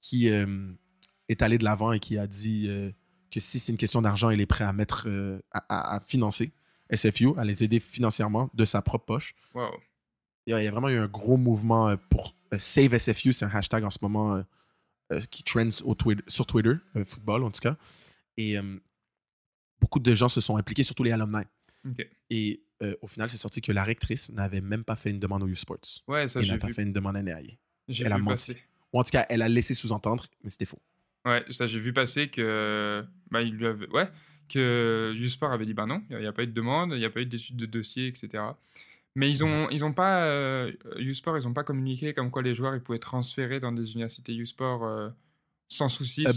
qui euh, est allé de l'avant et qui a dit euh, que si c'est une question d'argent, il est prêt à mettre euh, à, financer SFU, à les aider financièrement de sa propre poche. Wow. Il y a, vraiment eu un gros mouvement euh, pour euh, Save SFU, c'est un hashtag en ce moment euh, euh, qui trends au Twitter, sur Twitter, euh, football en tout cas. Et euh, beaucoup de gens se sont impliqués, surtout les alumni. Et euh, au final, c'est sorti que la rectrice n'avait même pas fait une demande au U-Sports. Ouais, ça j'ai n'a pas vu. fait une demande à. J'ai elle a menti. passer. Ou en tout cas, elle a laissé sous-entendre, mais c'était faux. Ouais, ça j'ai vu passer que bah il lui avait ouais que Usport avait dit bah non, il n'y a, pas eu de demande, il n'y a pas eu d'étude de dossier, etc. Mais ils ont ils ont pas euh, Usport ils ont pas communiqué comme quoi les joueurs ils pouvaient transférer dans des universités Usport euh, sans souci. Euh,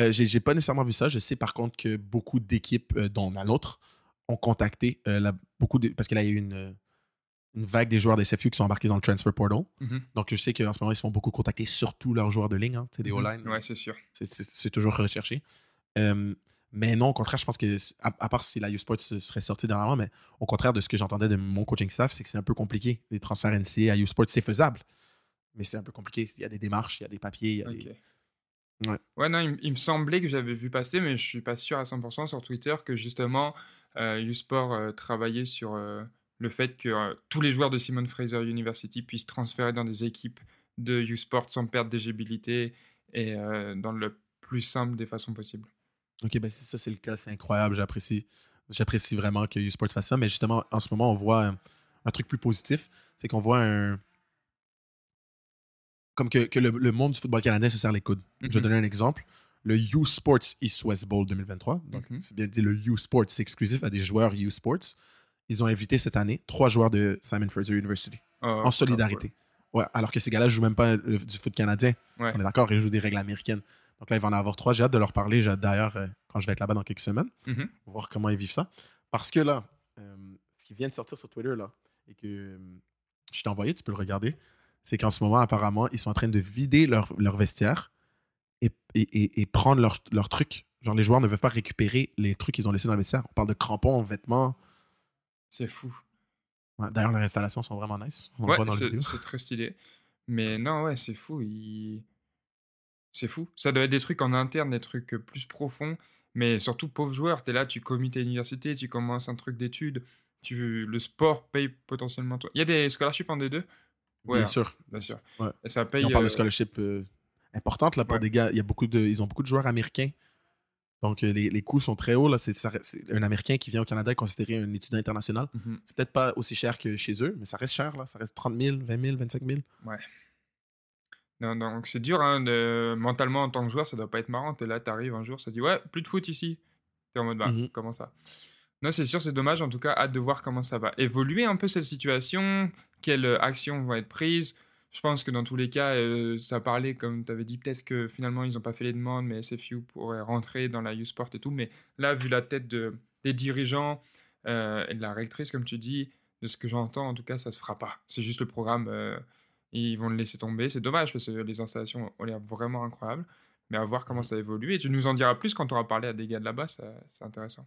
euh, j'ai pas nécessairement vu ça. Je sais par contre que beaucoup d'équipes, dont la nôtre, ont contacté euh, la- beaucoup de, parce que là, il y a eu une, une vague des joueurs des SFU qui sont embarqués dans le transfer portal. Mhm. Donc, je sais qu'en ce moment, ils se font beaucoup contacter, surtout leurs joueurs de ligne, hein, des Mhm. O-line. Ouais, c'est sûr. C'est- toujours recherché. Euh, mais non, au contraire, je pense que, à, à part si la U-Sport se- serait sortie dernièrement, mais au contraire de ce que j'entendais de mon coaching staff, c'est que c'est un peu compliqué. Les transferts NCA à U-Sport, c'est faisable, mais c'est un peu compliqué. Il y a des démarches, il y a des papiers, il y a Ok. des. Ouais. Ouais, non, il, il me semblait que j'avais vu passer, mais je suis pas sûr à 100% sur Twitter que justement Usport euh, travaillait sur euh, le fait que euh, tous les joueurs de Simon Fraser University puissent transférer dans des équipes de Usport sans perdre d'éligibilité et euh, dans le plus simple des façons possibles. Ok, ben si ça c'est le cas, c'est incroyable. J'apprécie, j'apprécie vraiment que U-Sports fasse ça. Mais justement, en ce moment, on voit un, un truc plus positif. C'est qu'on voit un. Comme que, que le, le monde du football canadien se serre les coudes. Je vais Mhm. donner un exemple. Le U-Sports East-West Bowl 2023. Donc, Mhm. c'est bien dit, le U-Sports, c'est exclusif à des joueurs U-Sports. Ils ont invité cette année trois joueurs de Simon Fraser University Oh, en solidarité. Ouais, alors que ces gars-là ne jouent même pas euh, du foot canadien. Ouais. On est d'accord, ils jouent des règles américaines. Donc là, il va en avoir trois. J'ai hâte de leur parler. J'ai hâte d'ailleurs, euh, quand je vais être là-bas dans quelques semaines, Mhm. voir comment ils vivent ça. Parce que là, euh, ce qui vient de sortir sur Twitter, là, et que euh, je t'ai envoyé, tu peux le regarder, c'est qu'en ce moment, apparemment, ils sont en train de vider leur, leur vestiaire et, et, et- et prendre leurs leur trucs. Genre, les joueurs ne peuvent pas récupérer les trucs qu'ils ont laissés dans le vestiaire. On parle de crampons, vêtements. C'est fou. Ouais, D'ailleurs, leurs installations sont vraiment nice. On le Ouais, voit dans la c'est très stylé. Mais non, ouais, c'est fou. il- C'est fou. Ça doit être des trucs en interne, des trucs plus profonds. Mais surtout, pauvre joueur, t'es là, tu commites à l'université, tu commences un truc d'études, tu... le sport paye potentiellement toi. Il y a des scholarships en D2 Ouais, bien hein, sûr. bien sûr. Ouais. Et ça Et paye. on parle de euh, scholarship euh, importante là, pour ouais. des gars. Il y a beaucoup de, ils ont beaucoup de joueurs américains Donc, euh, les, les coûts sont très hauts. Là. C'est, un Américain qui vient au Canada est considéré un étudiant international. Mhm. C'est peut-être pas aussi cher que chez eux, mais ça reste cher. Là. Ça reste 30 000, 20 000, 25 000. Non, donc c'est dur, hein, de... mentalement en tant que joueur, ça doit pas être marrant. T'es là, t'arrives un jour, ça dit ouais, plus de foot ici. T'es en mode bah, Mhm. comment ça? Non, c'est sûr, c'est dommage. En tout cas, hâte de voir comment ça va évoluer un peu cette situation, quelles actions vont être prises. Je pense que dans tous les cas, euh, ça parlait, comme tu avais dit, peut-être que finalement ils n'ont pas fait les demandes, mais SFU pourrait rentrer dans la U-Sport et tout. Mais là, vu la tête de, des dirigeants euh, et de la rectrice, comme tu dis, de ce que j'entends, en tout cas, ça se fera pas. C'est juste le programme. euh, ils vont le laisser tomber. C'est dommage parce que les installations ont l'air vraiment incroyables. Mais à voir comment Mhm. ça évolue. Et tu nous en diras plus quand on aura parlé à des gars de là-bas. C'est intéressant.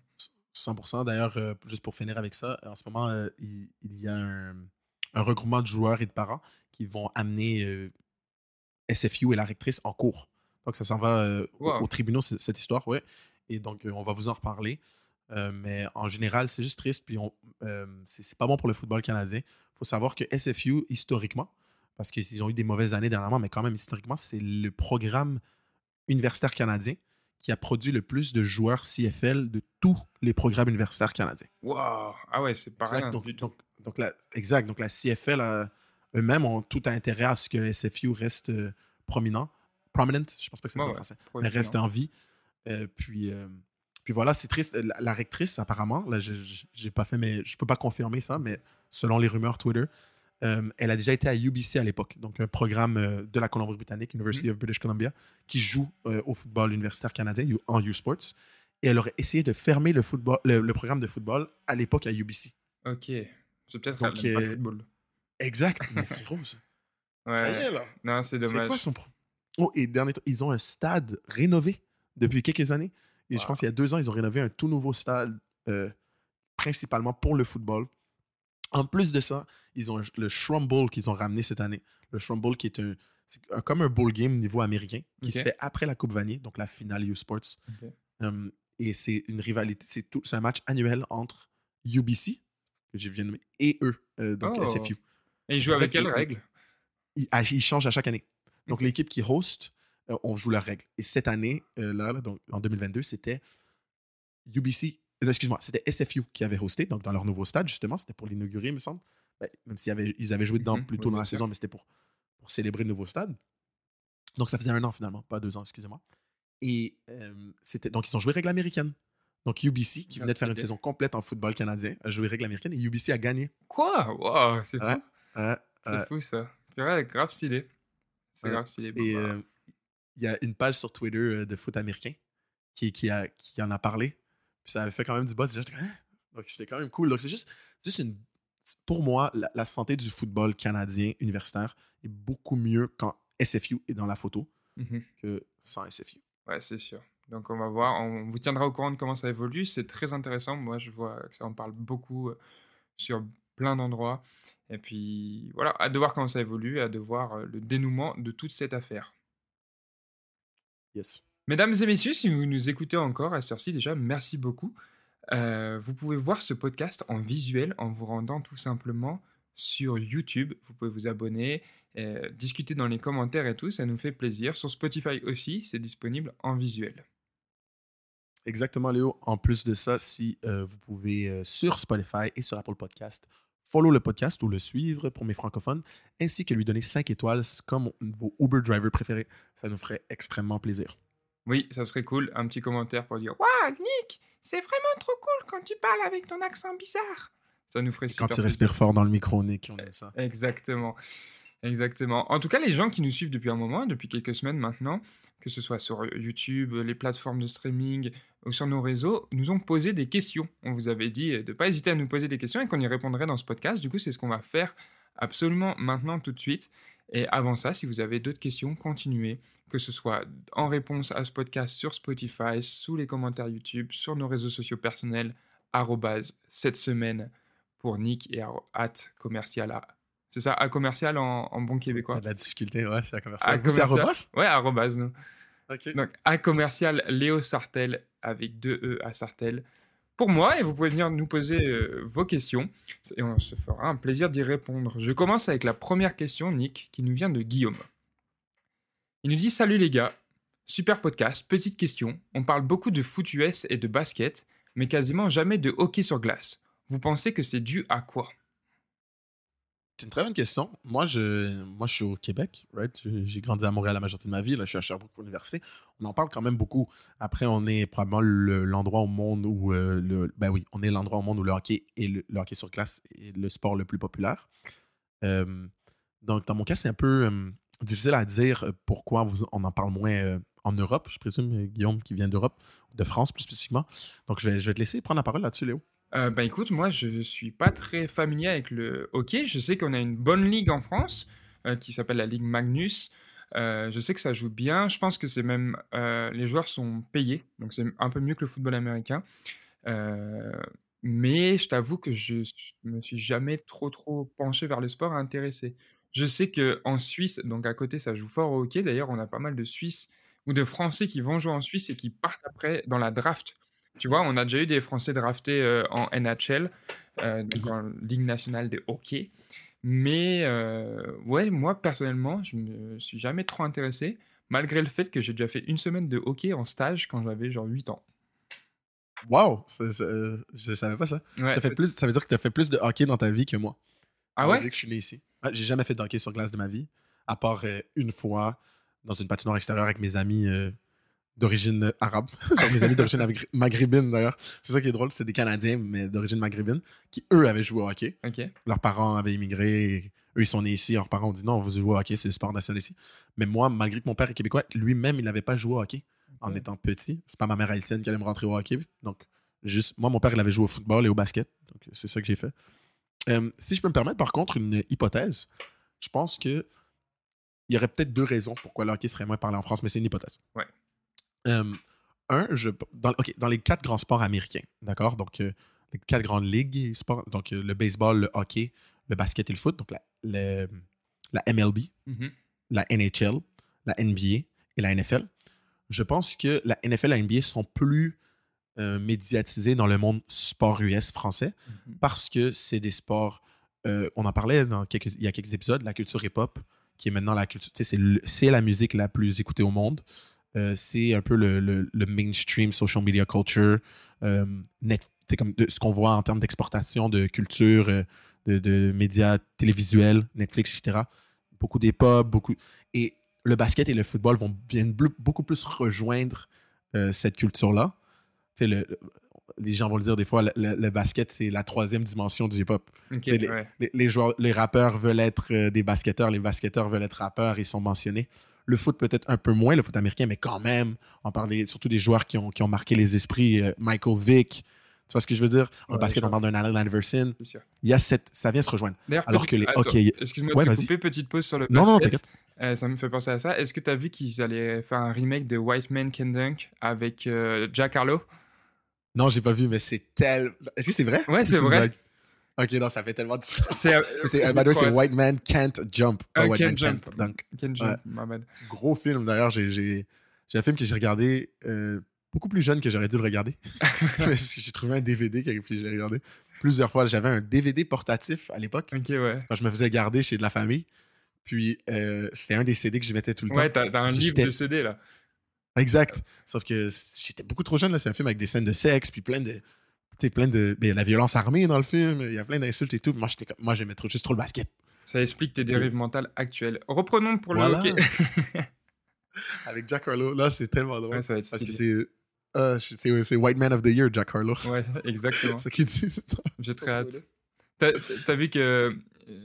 100%. D'ailleurs, juste pour finir avec ça, en ce moment, il, il y a un, un regroupement de joueurs et de parents qui vont amener euh, SFU et la rectrice en cours. Donc, ça s'en va euh, au- Wow. aux tribunaux, c- cette histoire, ouais. Et donc, on va vous en reparler. Mais en général, c'est juste triste. Puis, c'est pas bon pour le football canadien. Il faut savoir que SFU, historiquement, parce qu'ils ont eu des mauvaises années dernièrement, mais quand même, historiquement, c'est le programme universitaire canadien qui a produit le plus de joueurs CFL de tous les programmes universitaires canadiens. Waouh Ah ouais, c'est pas Exact. rien Donc, du tout. donc, donc la, exact. Donc la CFL a- eux-mêmes ont tout intérêt à ce que SFU reste euh, prominent. Prominent, je pense pas que c'est ça en ouais, français. Mais reste en vie. Euh, puis, euh, puis voilà, c'est triste. La, la rectrice, apparemment, là, je j'ai pas fait, mais je peux pas confirmer ça, mais selon les rumeurs Twitter, elle a déjà été à UBC à l'époque, donc un programme de la Colombie-Britannique, University of British Columbia, qui joue au football universitaire canadien U- en U-Sports. Et elle aurait essayé de fermer le, football, le, le programme de football à l'époque à UBC. Ok. C'est peut-être Donc, pas le football. Exact, mais frérot, ça Ouais. ça y est là. Non, c'est C'est dommage. quoi son pro- Oh, et dernier ils ont un stade rénové depuis quelques années. Et je pense qu'il y a deux ans, ils ont rénové un tout nouveau stade, euh, principalement pour le football. En plus de ça, ils ont le Shrum Bowl qu'ils ont ramené cette année. Le Shrum Bowl qui est un, c'est comme un bowl game niveau américain qui se fait après la Coupe Vanier, donc la finale U Sports. Ok. Um, et c'est une rivalité, c'est tout, c'est un match annuel entre UBC que j'ai et eux, euh, donc Oh. SFU. Et il joue avec quelles règles ils, ils changent à chaque année. Donc, l'équipe qui host, euh, on joue leurs règles. Et cette année, euh, là, donc, en 2022, c'était UBC, euh, excuse-moi, c'était SFU qui avait hosté, donc dans leur nouveau stade, justement. C'était pour l'inaugurer, il me semble. Ben, même s'ils avaient, ils avaient joué dedans Mhm, plus oui, tôt dans la sûr. saison, mais c'était pour, pour célébrer le nouveau stade. Donc, ça faisait un an finalement, pas deux ans, excusez-moi. Et euh, c'était donc, ils ont joué règle américaine. Donc, UBC, qui Ah, venait de faire une saison complète en football canadien, a joué règle américaine et UBC a gagné. Quoi? Waouh, c'est. Ouais, C'est fou ça. Purée, grave stylé. C'est grave stylé. Et euh, il y a une page sur Twitter de foot américain qui, qui, a, qui en a parlé. Puis ça avait fait quand même du buzz. Comme, Hein? Donc c'était quand même cool. Donc c'est juste, juste une. Pour moi, la, la santé du football canadien universitaire est beaucoup mieux quand SFU est dans la photo mhm. que sans SFU. Ouais, c'est sûr. Donc on va voir, on vous tiendra au courant de comment ça évolue. C'est très intéressant. Moi, je vois que ça en parle beaucoup sur plein d'endroits. Et puis voilà, hâte de voir comment ça évolue, hâte de voir le dénouement de toute cette affaire. Yes. Mesdames et messieurs, si vous nous écoutez encore à cette heure-ci, déjà, merci beaucoup. Euh, vous pouvez voir ce podcast en visuel en vous rendant tout simplement sur YouTube. Vous pouvez vous abonner, euh, discuter dans les commentaires et tout, ça nous fait plaisir. Sur Spotify aussi, c'est disponible en visuel. Exactement, Léo. En plus de ça, si euh, vous pouvez sur Spotify et sur Apple Podcast, follow le podcast ou le suivre pour mes francophones, ainsi que lui donner 5 étoiles comme vos Uber drivers préférés. Ça nous ferait extrêmement plaisir. Oui, ça serait cool. Un petit commentaire pour dire Waouh, Nick, c'est vraiment trop cool quand tu parles avec ton accent bizarre. Ça nous ferait super quand tu plaisir. respires fort dans le micro, Nick, on aime ça. Exactement. Exactement. En tout cas, les gens qui nous suivent depuis un moment, depuis quelques semaines maintenant, que ce soit sur YouTube, les plateformes de streaming ou sur nos réseaux, nous ont posé des questions. On vous avait dit de ne pas hésiter à nous poser des questions et qu'on y répondrait dans ce podcast. Du coup, c'est ce qu'on va faire absolument maintenant, tout de suite. Et avant ça, si vous avez d'autres questions, continuez, que ce soit en réponse à ce podcast sur Spotify, sous les commentaires YouTube, sur nos réseaux sociaux personnels, cette semaine pour Nick et at commercial à- C'est ça, à commercial en, en bon T'as québécois. de la difficulté, ouais, c'est À conversation. C'est commercial. arrobas? Ouais, arrobase, nous. Ok. Donc, à commercial Léo Sartel avec deux E à Sartel pour moi et vous pouvez venir nous poser euh, vos questions et on se fera un plaisir d'y répondre. Je commence avec la première question, Nick, qui nous vient de Guillaume. Il nous dit Salut les gars, Super podcast, petite question. On parle beaucoup de foot US et de basket, mais quasiment jamais de hockey sur glace. Vous pensez que c'est dû à quoi? C'est une très bonne question. Moi, je, moi, je suis au Québec, right? J'ai grandi à Montréal la majorité de ma vie. Là, je suis à Sherbrooke pour l'université. On en parle quand même beaucoup. Après, on est probablement le- l'endroit au monde où euh, le, ben oui, on est l'endroit au monde où le hockey et le, hockey sur glace est le sport le plus populaire. Euh, donc, dans mon cas, c'est un peu euh, difficile à dire pourquoi on en parle moins en Europe. Je présume, Guillaume, qui vient d'Europe, de France plus spécifiquement. Donc, je vais te laisser prendre la parole là-dessus, Léo. Euh, bah écoute, moi je suis pas très familier avec le hockey. Je sais qu'on a une bonne ligue en France euh, qui s'appelle la Ligue Magnus. Euh, je sais que ça joue bien. Je pense que c'est même euh, les joueurs sont payés, donc c'est un peu mieux que le football américain. Mais je t'avoue que je me suis jamais trop trop penché vers le sport intéressé. Je sais que en Suisse, donc à côté, ça joue fort au hockey. D'ailleurs, on a pas mal de Suisses ou de Français qui vont jouer en Suisse et qui partent après dans la draft. Tu vois, on a déjà eu des Français draftés euh, en NHL, euh, donc Mhm. en Ligue nationale de hockey. Mais euh, ouais, moi personnellement, je me suis jamais trop intéressé, malgré le fait que j'ai déjà fait une semaine de hockey en stage quand j'avais genre 8 ans. Euh, je savais pas ça. Ouais. T'as fait plus, ça veut dire que tu as fait plus de hockey dans ta vie que moi. Ah ouais? que je suis né ici. Ah, J'ai jamais fait de hockey sur glace de ma vie, à part une fois dans une patinoire extérieure avec mes amis d'origine arabe. Genre mes amis d'origine maghré- maghrébine d'ailleurs. C'est ça qui est drôle, c'est des Canadiens, mais d'origine maghrébine, qui eux avaient joué au hockey. Leurs parents avaient immigré, eux ils sont nés ici, leurs parents ont dit non, vous jouez au hockey, c'est le sport national ici. Mais moi, malgré que mon père est québécois, lui-même, il n'avait pas joué au hockey en étant petit. C'est pas ma mère haïtienne qui allait me rentrer au hockey. Donc, juste, moi, mon père, il avait joué au football et au basket. Donc, c'est ça que j'ai fait. Euh, si je peux me permettre, par contre, une hypothèse, je pense que il y aurait peut-être deux raisons pourquoi le hockey serait moins parlé en France, mais c'est une hypothèse. Ouais. Un, je, dans, dans les quatre grands sports américains, d'accord? Donc, euh, les quatre grandes ligues, sports, donc euh, le baseball, le hockey, le basket et le foot, donc la, le- la MLB, Mhm. la NHL, la NBA et la NFL. Je pense que la NFL et la NBA sont plus euh, médiatisés dans le monde sport US français Mhm. parce que c'est des sports. euh, on en parlait dans quelques, il y a quelques épisodes, la culture hip-hop, qui est maintenant la culture. C'est la musique la plus écoutée au monde. Euh, c'est un peu le, le- le mainstream social media culture. Euh, net, comme de- ce qu'on voit en termes d'exportation de culture, euh, de, de médias télévisuels, Netflix, etc. Beaucoup d'hip-hop, beaucoup. Et le basket et le football vont viennent beaucoup plus rejoindre euh, cette culture-là. Le- les gens vont le dire des fois, le, basket, c'est la troisième dimension du hip-hop. Les, ouais. les- les joueurs, les rappeurs veulent être des basketteurs, les basketteurs veulent être rappeurs, ils sont mentionnés. Le foot peut-être un peu moins, le foot américain, mais quand même, on parlait surtout des joueurs qui ont, qui ont marqué les esprits. euh, Michael Vick, tu vois ce que je veux dire? En Ouais, basket, on parle d'un Allen Iverson. Il y a cette, ça vient se rejoindre. D'ailleurs, Alors que les attends, hockey- Excuse-moi Ouais, de te couper, petite pause sur le Non, non, basket. t'inquiète. Euh, ça me fait penser à ça. Est-ce que tu as vu qu'ils allaient faire un remake de White Man Can Dunk avec euh, Jack Harlow? Non, j'ai pas vu, mais c'est tel. Est-ce que c'est vrai? Ouais, Ou c'est vrai. Ok, non, ça fait tellement de sens. C'est C'est, c'est White Man Can't Jump. Pas Ah, White Can't Man Jump. Can't Dunk. Can Jump, bad. Gros film, d'ailleurs. J'ai, j'ai, j'ai un film que j'ai regardé euh, beaucoup plus jeune que j'aurais dû le regarder. Parce que j'ai trouvé un DVD que j'ai regardé plusieurs fois. J'avais un DVD portatif à l'époque, Ok, ouais. quand je me faisais garder chez de la famille. Puis, euh, c'était un des CD que je mettais tout le Ouais, temps. t'as t'as un livre de CD là. Exact. Sauf que j'étais beaucoup trop jeune. Là. C'est un film avec des scènes de sexe, puis plein de. Sais, plein de. ben, la violence armée dans le film. Il y a plein d'insultes et tout. Moi, j'étais comme- moi j'aimais trop, juste trop le basket. Ça explique tes dérives mentales actuelles. Reprenons pour le Voilà. hockey. Avec Jack Harlow, là, c'est tellement drôle. Ouais, ça va être parce que c'est. ah, c'est c'est White Man of the Year, Jack Harlow. Ouais, exactement. c'est ça qu'ils disent. J'ai très hâte. T'as t'as vu que euh,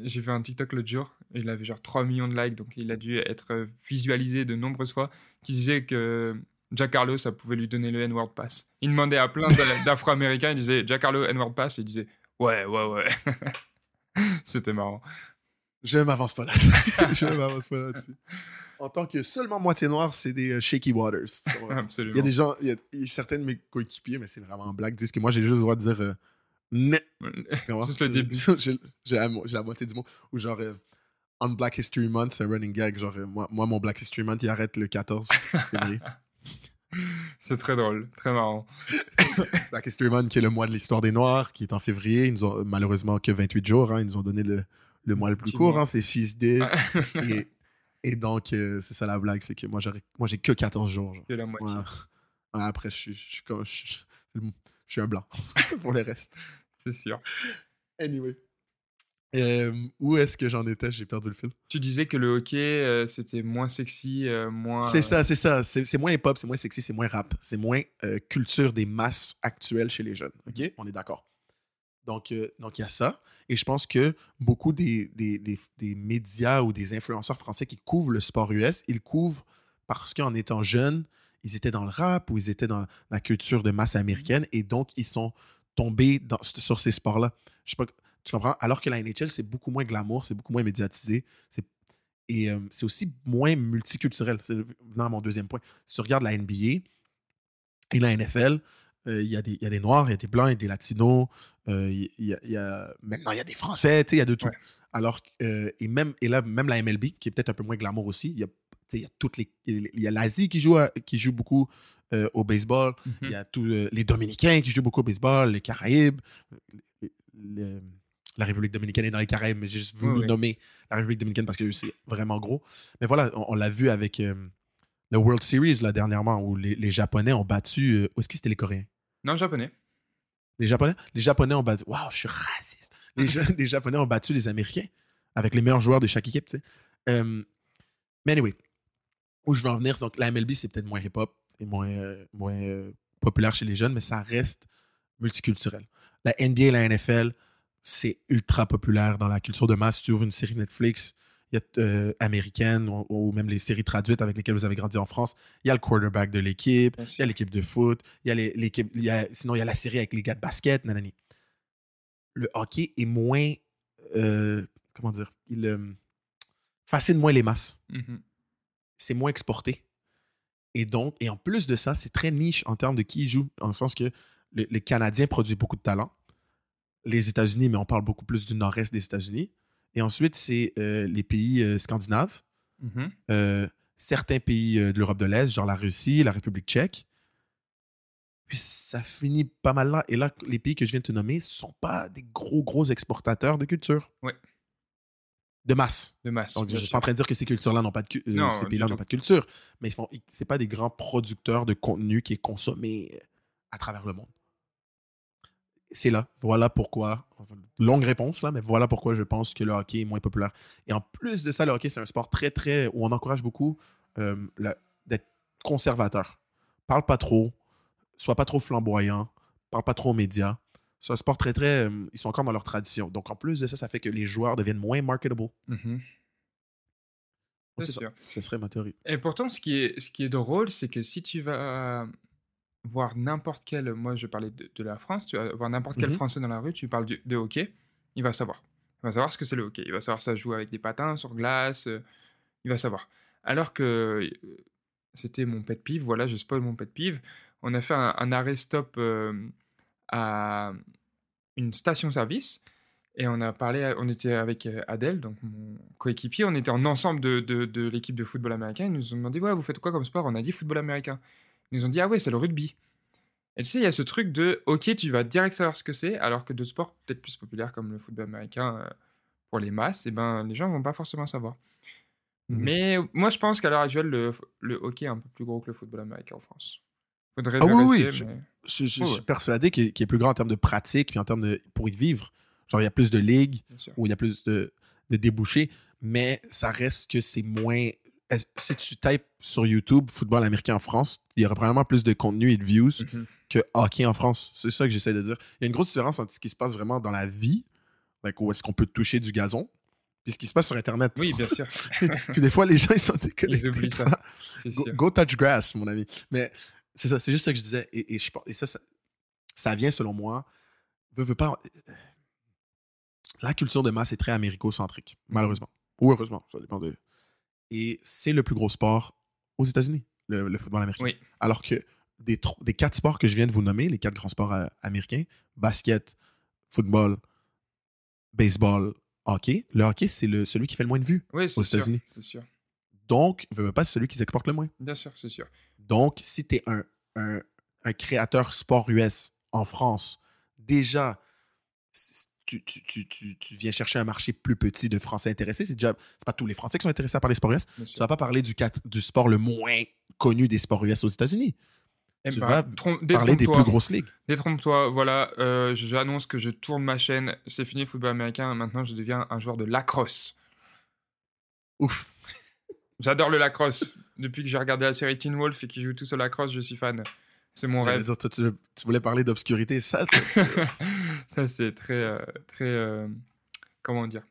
j'ai vu un TikTok l'autre jour, il avait genre 3 millions de likes, donc il a dû être euh, visualisé de nombreuses fois, qui disait que Jack Harlow, ça pouvait lui donner le N-word pass. Il demandait à plein d'a- d'Afro-Américains, il disait Jack Harlow, N-word pass, il disait ouais, ouais, ouais. C'était marrant. Je m'avance pas là Je m'avance pas là-dessus. En tant que seulement moitié noir, c'est des euh, shaky waters. Absolument. Il y a des gens, il y a, il y a certains de mes coéquipiers, mais c'est vraiment en blague, disent que moi, j'ai juste le droit de dire. euh, vois? Juste le début. La, j'ai la moitié du mot. Ou genre, euh, on Black History Month, c'est un running gag. Genre, euh, moi, moi, mon Black History Month, il arrête le 14 février. C'est très drôle, très marrant. Black History Month, qui est le mois de l'histoire des Noirs, qui est en février. Ils nous ont malheureusement que 28 jours. hein. Ils nous ont donné le, le mois le plus court. Hein. C'est Fils Day. et Et donc, euh, c'est ça la blague, c'est que moi, j'ai que 14 jours. genre. Que la moitié. Ouais. Ouais, après, je suis, je suis comme. Je, suis- je un blanc pour le reste. C'est sûr. Anyway. Euh, où est-ce que j'en étais? J'ai perdu le fil. Tu disais que le hockey, euh, c'était moins sexy, euh, moins. C'est ça, c'est ça. C'est moins hip-hop, c'est moins sexy, c'est moins rap. C'est moins euh, culture des masses actuelles chez les jeunes. OK? On est d'accord. Donc, donc il y a ça. Et je pense que beaucoup des, des, des- des médias ou des influenceurs français qui couvrent le sport US, ils couvrent parce qu'en étant jeunes, ils étaient dans le rap ou ils étaient dans la culture de masse américaine et donc ils sont tombés dans- sur ces sports-là. Je sais pas, tu comprends? Alors que la NHL, c'est beaucoup moins glamour, c'est beaucoup moins médiatisé. Et euh, c'est aussi moins multiculturel. C'est venant à mon deuxième point. Si tu regardes la NBA et la NFL, euh, il y, a des- il y a des Noirs, il y a des Blancs, il y a des Latinos, euh, y, a- y maintenant il y a des Français, tu sais, il y a de tout. Ouais. Alors, euh, et, même, et là, même la MLB, qui est peut-être un peu moins glamour aussi, il y a, il y a toutes les. Il y a l'Asie qui joue, à- qui joue beaucoup euh, au baseball, Mhm. il y a tous euh, les Dominicains qui jouent beaucoup au baseball, les Caraïbes, le- le- la République dominicaine est dans les Caraïbes, mais j'ai juste voulu Oui, oui. nommer la République dominicaine parce que c'est vraiment gros. Mais voilà, on, on l'a vu avec euh, le World Series là, dernièrement où les, les Japonais ont battu. euh, où est-ce que c'était les Coréens? Non, japonais. Les Japonais? Les Japonais ont battu. Waouh, je suis raciste. Les, Ja- les Japonais ont battu les Américains avec les meilleurs joueurs de chaque équipe, tu sais. Euh, mais anyway, où je veux en venir, donc la MLB, c'est peut-être moins hip-hop et moins, euh, moins euh, populaire chez les jeunes, mais ça reste multiculturel. La NBA et la NFL, c'est ultra populaire dans la culture de masse. Si tu ouvres une série Netflix, il y a euh, américaine ou, ou même les séries traduites avec lesquelles vous avez grandi en France, il y a le quarterback de l'équipe, il y a l'équipe de foot, il y a les- l'équipe, sinon il y a la série avec les gars de basket, nanani. Le hockey est moins, euh, comment dire, il euh, fascine moins les masses Mhm. c'est moins exporté. Et donc, et en plus de ça, c'est très niche en termes de qui joue, en le sens que le, le Canadien produit beaucoup de talent. Les États-Unis, mais on parle beaucoup plus du nord-est des États-Unis. Et ensuite, c'est euh, les pays euh, scandinaves, Mhm. euh, certains pays de l'Europe de l'Est, genre la Russie, la République tchèque. Puis ça finit pas mal là. Et là, les pays que je viens de te nommer ne sont pas des gros, gros exportateurs de culture. Ouais. De masse. De masse. Donc, je ne suis pas en train de dire que ces cultures-là n'ont pas de Non, ces pays-là n'ont pas de culture, mais ils font, c'est pas des grands producteurs de contenu qui est consommé à travers le monde. C'est là. Voilà pourquoi. Longue réponse là, mais voilà pourquoi je pense que le hockey est moins populaire. Et en plus de ça, le hockey c'est un sport très très où on encourage beaucoup euh, d'être conservateur. Parle pas trop, sois pas trop flamboyant, parle pas trop aux médias. C'est un sport très très. euh, ils sont encore dans leur tradition. Donc en plus de ça, ça fait que les joueurs deviennent moins marketable. Donc, ça. sûr. Ce serait ma théorie. Et pourtant, ce qui est, ce qui est drôle, c'est que si tu vas voir n'importe quel, moi je parlais de, de la France, tu vas voir n'importe quel Mhm. Français dans la rue, tu parles de hockey, il va savoir. Il va savoir ce que c'est le hockey. Il va savoir ça joue avec des patins sur glace. euh, il va savoir. Alors que euh, c'était mon pet pive, voilà, je spoil mon pet pive. On a fait un, un arrêt stop euh, à une station-service et on a parlé, on était avec Adèle, donc mon coéquipier, on était en ensemble de, de, de l'équipe de football américain. Ils nous ont demandé, ouais, vous faites quoi comme sport? On a dit football américain. Ils nous ont dit, ah ouais, c'est le rugby. Et tu sais, il y a ce truc de, ok, tu vas direct savoir ce que c'est, alors que d'autres sports peut-être plus populaires comme le football américain euh, pour les masses, et ben les gens vont pas forcément savoir. Mhm. Mais moi, je pense qu'à l'heure actuelle, le, le hockey est un peu plus gros que le football américain en France. Faudrait Ah oui, oui, je- suis ouais. persuadé qu'il est plus grand en termes de pratique puis en termes de. pour y vivre. Genre, il y a plus de ligues où il y a plus de, de débouchés, mais ça reste que c'est moins. Si tu types sur YouTube football américain en France, il y aura probablement plus de contenu et de views Mhm. que hockey en France. C'est ça que j'essaie de dire. Il y a une grosse différence entre ce qui se passe vraiment dans la vie, like où est-ce qu'on peut toucher du gazon, puis ce qui se passe sur Internet. Oui, bien sûr. puis des fois, les gens, ils sont déconnectés. Ils oublient ça. Go, touch grass, mon ami. Mais c'est ça, c'est juste ça que je disais. Et, et je et ça, ça, ça vient, selon moi, veut, veut pas. La culture de masse est très américo-centrique, malheureusement. Ou heureusement, ça dépend de. Et c'est le plus gros sport aux États-Unis, le, le football américain. Oui. Alors que des, des quatre sports que je viens de vous nommer, les quatre grands sports euh, américains, basket, football, baseball, hockey, le hockey, c'est celui qui fait le moins de vues. Oui, aux. États-Unis. C'est sûr. Donc, veut, veut pas, c'est celui qui s'exporte le moins. Bien sûr, c'est sûr. Donc, si tu es un, un, un créateur sport US en France, déjà, tu, tu, tu, tu, tu viens chercher un marché plus petit de Français intéressés. C'est déjà, c'est pas tous les Français qui sont intéressés par les sports US. Bien Tu sûr. vas pas parler du, sport le moins connu des sports US aux États-Unis. Eh tu ben, vas Parler des plus grosses ligues. Détrompe-toi, voilà, euh, j'annonce que je tourne ma chaîne, c'est fini football américain, maintenant je deviens un joueur de lacrosse. Ouf. J'adore le lacrosse. Depuis que j'ai regardé la série Teen Wolf et qu'ils jouent tous au lacrosse, je suis fan. C'est mon rêve. dire, tu, tu voulais parler d'obscurité. Ça, Ça, c'est très, euh, très, euh, comment dire?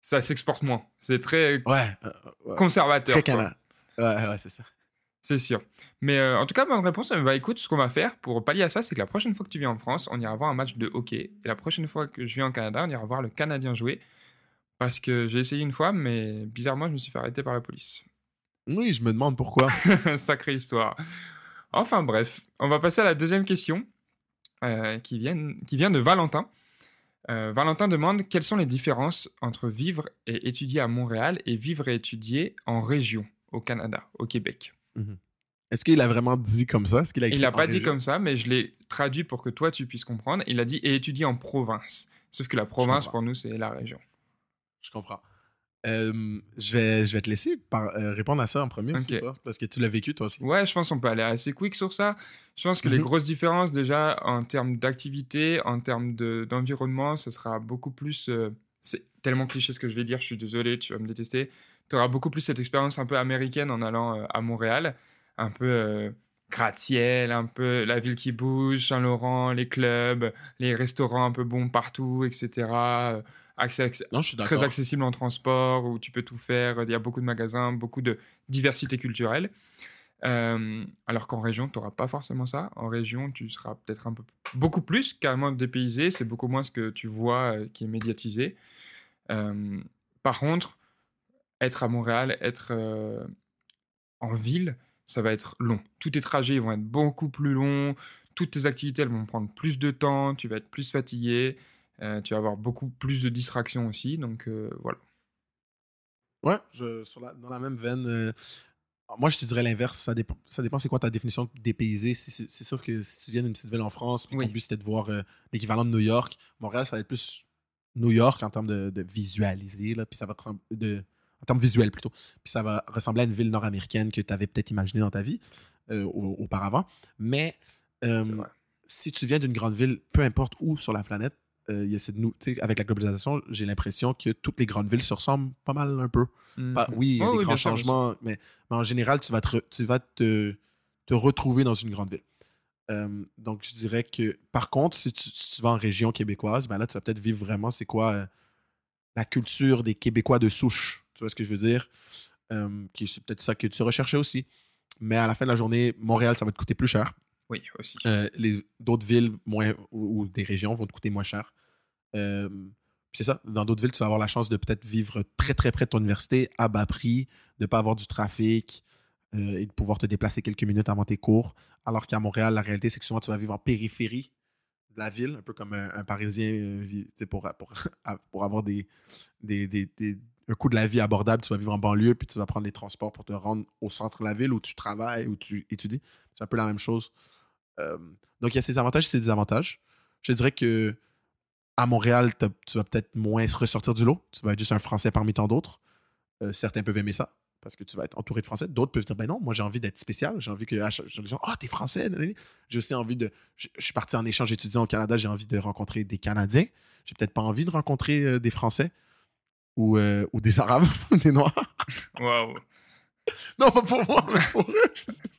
Ça s'exporte moins. C'est très ouais, euh, ouais. conservateur. très canin. Ouais, ouais, c'est ça. C'est sûr. Mais euh, en tout cas, bonne réponse. Bah écoute, ce qu'on va faire pour pallier à ça, c'est que la prochaine fois que tu viens en France, on ira voir un match de hockey. Et la prochaine fois que je viens au Canada, on ira voir le Canadien jouer. Parce que j'ai essayé une fois, mais bizarrement, je me suis fait arrêter par la police. Oui, je me demande pourquoi. Sacrée histoire. Enfin bref, on va passer à la deuxième question euh, qui, vient, qui vient de Valentin. Euh, Valentin demande quelles sont les différences entre vivre et étudier à Montréal et vivre et étudier en région au Canada, au Québec? Est-ce qu'il a vraiment dit comme ça? Est-ce qu'il a écrit Il n'a pas dit comme ça, mais je l'ai traduit pour que toi tu puisses comprendre. Il a dit et étudier en province. Sauf que la province pour nous c'est la région. Je comprends. Euh, je, vais, je vais te laisser par- euh, répondre à ça en premier aussi, Ok. toi, parce que tu l'as vécu toi aussi. Ouais, je pense qu'on peut aller assez quick sur ça. Je pense que les Mhm. grosses différences, déjà, en termes d'activité, en termes de- d'environnement, ce sera beaucoup plus. euh, c'est tellement cliché ce que je vais dire, je suis désolé, tu vas me détester. Tu auras beaucoup plus cette expérience un peu américaine en allant à Montréal. Un peu gratte-ciel, un peu la ville qui bouge, Saint-Laurent, les clubs, les restaurants un peu bons partout, etc. accès, accès- Non, je suis très accessible en transport, où tu peux tout faire. Il y a beaucoup de magasins, beaucoup de diversité culturelle. Euh, alors qu'en région, tu n'auras pas forcément ça. En région, tu seras peut-être un peu beaucoup plus carrément dépaysé. C'est beaucoup moins ce que tu vois euh, qui est médiatisé. Euh, par contre, être à Montréal, être en ville, ça va être long. Tous tes trajets vont être beaucoup plus longs. Toutes tes activités elles vont prendre plus de temps. Tu vas être plus fatigué. Euh, tu vas avoir beaucoup plus de distractions aussi. Donc euh, voilà. Ouais, je, sur la- dans la même veine. euh, moi, je te dirais l'inverse. Ça dépend, ça dépend c'est quoi ta définition de dépaysé. C'est sûr que si tu viens d'une petite ville en France, puis Oui. ton but c'était de voir l'équivalent de New York, Montréal, ça va être plus New York en termes de, de visualiser, là, puis ça va de, en termes visuels plutôt. Puis ça va ressembler à une ville nord-américaine que tu avais peut-être imaginée dans ta vie au- auparavant. Mais si tu viens d'une grande ville, peu importe où sur la planète, euh, il y a cette avec la globalisation, j'ai l'impression que toutes les grandes villes se ressemblent pas mal un peu. Pas- Mhm. oui, il y a Oh des oui, grands changements, mais, mais en général, tu vas te, tu vas te, te retrouver dans une grande ville. Euh, donc, je dirais que, par contre, si tu, si tu vas en région québécoise, ben là, tu vas peut-être vivre vraiment, c'est quoi, euh, la culture des Québécois de souche. Tu vois ce que je veux dire? Qui c'est peut-être ça que tu recherchais aussi. Mais à la fin de la journée, Montréal, ça va te coûter plus cher. Oui, aussi. Euh, les d'autres villes ou, des régions vont te coûter moins cher. C'est ça. Dans d'autres villes, tu vas avoir la chance de peut-être vivre très très près de ton université, à bas prix, de ne pas avoir du trafic euh, et de pouvoir te déplacer quelques minutes avant tes cours. Alors qu'à Montréal, la réalité, c'est que souvent, tu vas vivre en périphérie de la ville, un peu comme un, Parisien euh, pour, avoir des- un coût de la vie abordable. Tu vas vivre en banlieue, puis tu vas prendre les transports pour te rendre au centre de la ville où tu travailles, où tu étudies. C'est un peu la même chose. Euh, donc, il y a ses avantages et ses désavantages. Je dirais que à Montréal, tu vas peut-être moins ressortir du lot. Tu vas être juste un Français parmi tant d'autres. Euh, certains peuvent aimer ça parce que tu vas être entouré de Français. D'autres peuvent dire ben non, moi j'ai envie d'être spécial. J'ai envie que ah t'es Français. J'ai aussi envie de. Je je suis parti en échange étudiant au Canada. J'ai envie de rencontrer des Canadiens. J'ai peut-être pas envie de rencontrer euh, des Français ou, euh, ou des Arabes, des Noirs. Waouh. Non, pas pour moi, mais pour eux. je sais pas. C'est-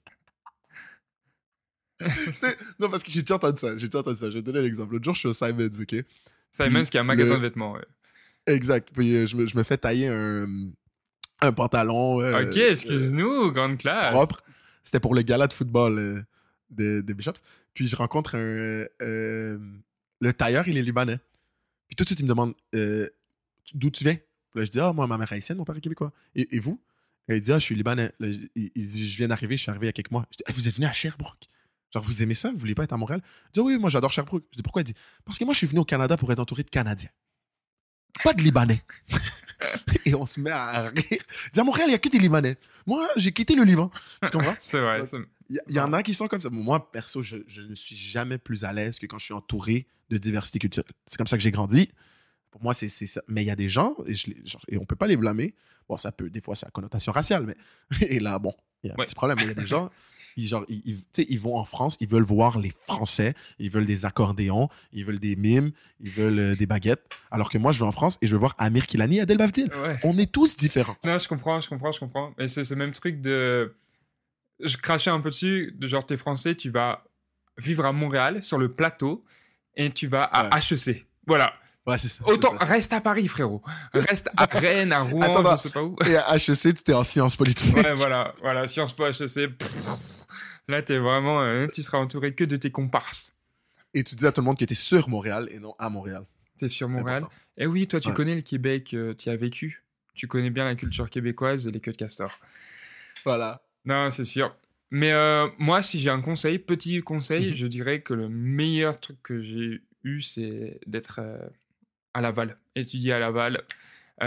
non, parce que j'ai déjà entendu ça. J'ai déjà entendu ça. Je vais te donner l'exemple. L'autre jour, je suis au Simons, OK? Simons qui a un magasin le- de vêtements. ouais. Exact. Puis euh, je, me, je me fais tailler un, un pantalon euh, ok, excuse-nous, grande euh, classe. propre. C'était pour le gala de football euh, de, de Bishops. Puis je rencontre un... euh, le tailleur, il est libanais. Puis tout de suite, il me demande euh, d'où tu viens? Puis là, je dis, ah, moi, ma mère est haïtienne, mon père est québécois. Et, et vous? Et il dit, ah, je suis libanais. Là, il, il dit, je viens d'arriver, je suis arrivé il y a quelques mois. Je dis, Ah, vous êtes venu à Sherbrooke? Genre, vous aimez ça? Vous voulez pas être à Montréal? Il dit, oui, moi, j'adore Sherbrooke. Je dis, pourquoi? Il dit, parce que moi, je suis venu au Canada pour être entouré de Canadiens. Pas de Libanais. Et on se met à rire. Il dit, à Montréal, il n'y a que des Libanais. Moi, j'ai quitté le Liban. Tu comprends? C'est vrai. Il y, y en a qui sont comme ça. Moi, perso, je, je ne suis jamais plus à l'aise que quand je suis entouré de diversité culturelle. C'est comme ça que j'ai grandi. Pour moi, c'est ça. Mais il y a des gens, et, je les- genre, et on peut pas les blâmer. Bon, ça peut, des fois, c'est à connotation raciale, mais. Et là, bon, il y a un Ouais. petit problème. Il y a des gens, ils, genre, ils, ils- ils vont en France, ils veulent voir les Français, ils veulent des accordéons, ils veulent des mimes, ils veulent euh, des baguettes. Alors que moi, je vais en France et je veux voir Amir Kilani et Adel Bavdil. Ouais. On est tous différents. Non, je comprends, je comprends, je comprends. Mais c'est ce même truc de. Je crachais un peu dessus, de genre, t'es français, tu vas vivre à Montréal, sur le plateau, et tu vas à HEC. Voilà. Ouais, c'est ça. Autant, ça. reste à Paris, frérot. Reste à Rennes, à Rouen, Attends, je sais pas où. Et à HEC, tu étais en sciences politiques. Ouais, voilà, voilà, Sciences Po HEC. pff, Là, t'es vraiment. euh, tu seras entouré que de tes comparses. Et tu disais à tout le monde que tu sur Montréal et non à Montréal. T'es sur C'est Montréal. Et oui, toi, tu Ouais. connais le Québec, euh, tu y as vécu. Tu connais bien la culture québécoise et les queues de castor. Voilà. Non, c'est sûr. Mais euh, moi, si j'ai un conseil, petit conseil, Mhm. je dirais que le meilleur truc que j'ai eu, c'est d'être euh, à Laval. Étudier à Laval,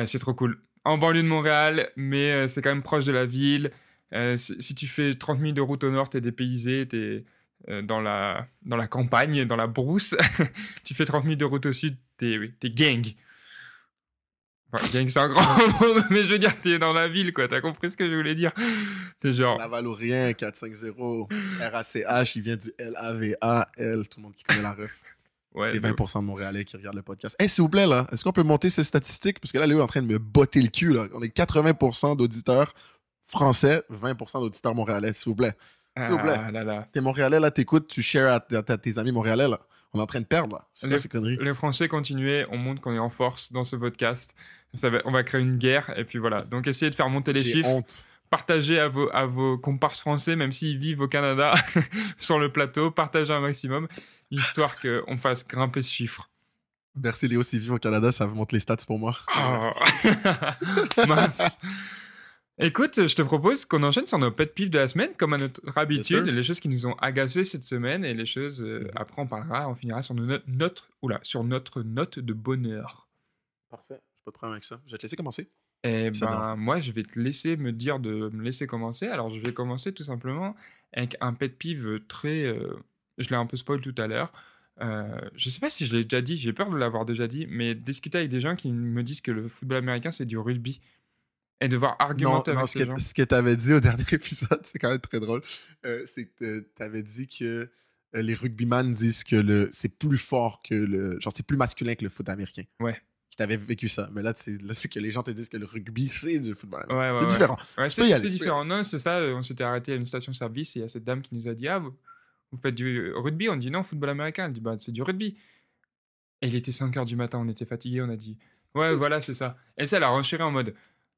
c'est trop cool. En banlieue de Montréal, mais c'est quand même proche de la ville. Euh, si, si tu fais 30 minutes de route au nord, t'es dépaysé, t'es euh, dans, la, dans la campagne, dans la brousse. tu fais 30 minutes de route au sud, t'es t'es gang. Enfin, gang, c'est un grand mot, mais je veux dire, t'es dans la ville, quoi. T'as compris ce que je voulais dire? T'es genre... Laval ou rien, 450. RACH, il vient du L-A-V-A-L. Tout le monde qui connaît la ref. Ouais, Et de- 20% de Montréalais qui regardent le podcast. Eh, s'il vous plaît, là, est-ce qu'on peut monter ces statistiques? Parce que là, Léo est en train de me botter le cul, là. On est 80% d'auditeurs français, 20% d'auditeurs montréalais, s'il vous plaît. s'il vous plaît. Ah là là. T'es Montréalais, là, t'écoutes, tu shares à, à- à tes amis Montréalais, là. On est en train de perdre, là. C'est quoi Les- ces conneries? Les Français continuez, on montre qu'on est en force dans ce podcast. Ça va, on va créer une guerre, et puis voilà. Donc essayez de faire monter les chiffres. honte. Partagez à vos, à vos comparses français, même s'ils vivent au Canada, sur le plateau. Partagez un maximum, histoire qu'on fasse grimper ce chiffre. Merci, Léo. S'il vit au Canada, ça monte les stats pour moi. Oh. Mince. Écoute, je te propose qu'on enchaîne sur nos pet pives de la semaine, comme à notre habitude, les choses qui nous ont agacés cette semaine et les choses. euh, Mhm. après, on parlera, on finira sur, notes- notre, oula, sur notre note de bonheur. Parfait. J'ai pas de problème avec ça. Je vais te laisser commencer. Eh ben, moi, je vais te laisser me dire de me laisser commencer. Alors, je vais commencer tout simplement avec un pet pive très. euh, je l'ai un peu spoil tout à l'heure. Euh, je sais pas si je l'ai déjà dit, j'ai peur de l'avoir déjà dit, mais discuter avec des gens qui me disent que le football américain c'est du rugby et devoir Non, argumenter non avec ce ces gens. que, ce que tu avais dit au dernier épisode, c'est quand même très drôle. Euh, c'est que tu avais dit que euh, les rugbyman disent que le c'est plus fort que le. Genre, c'est plus masculin que le foot américain. Ouais. Tu avais vécu ça. Mais là, c'est là, c'est que les gens te disent que le rugby, c'est du football. Ouais, ouais, c'est ouais. différent. C'est différent. Non, c'est ça. euh, On s'était arrêté à une station-service et il y a cette dame qui nous a dit Ah, vous, vous faites du rugby? On dit Non, football américain. Elle dit Bah, c'est du rugby. Et il était 5 heures du matin, on était fatigués, on a dit Ouais, voilà, c'est ça. Et ça, elle a renchéri en mode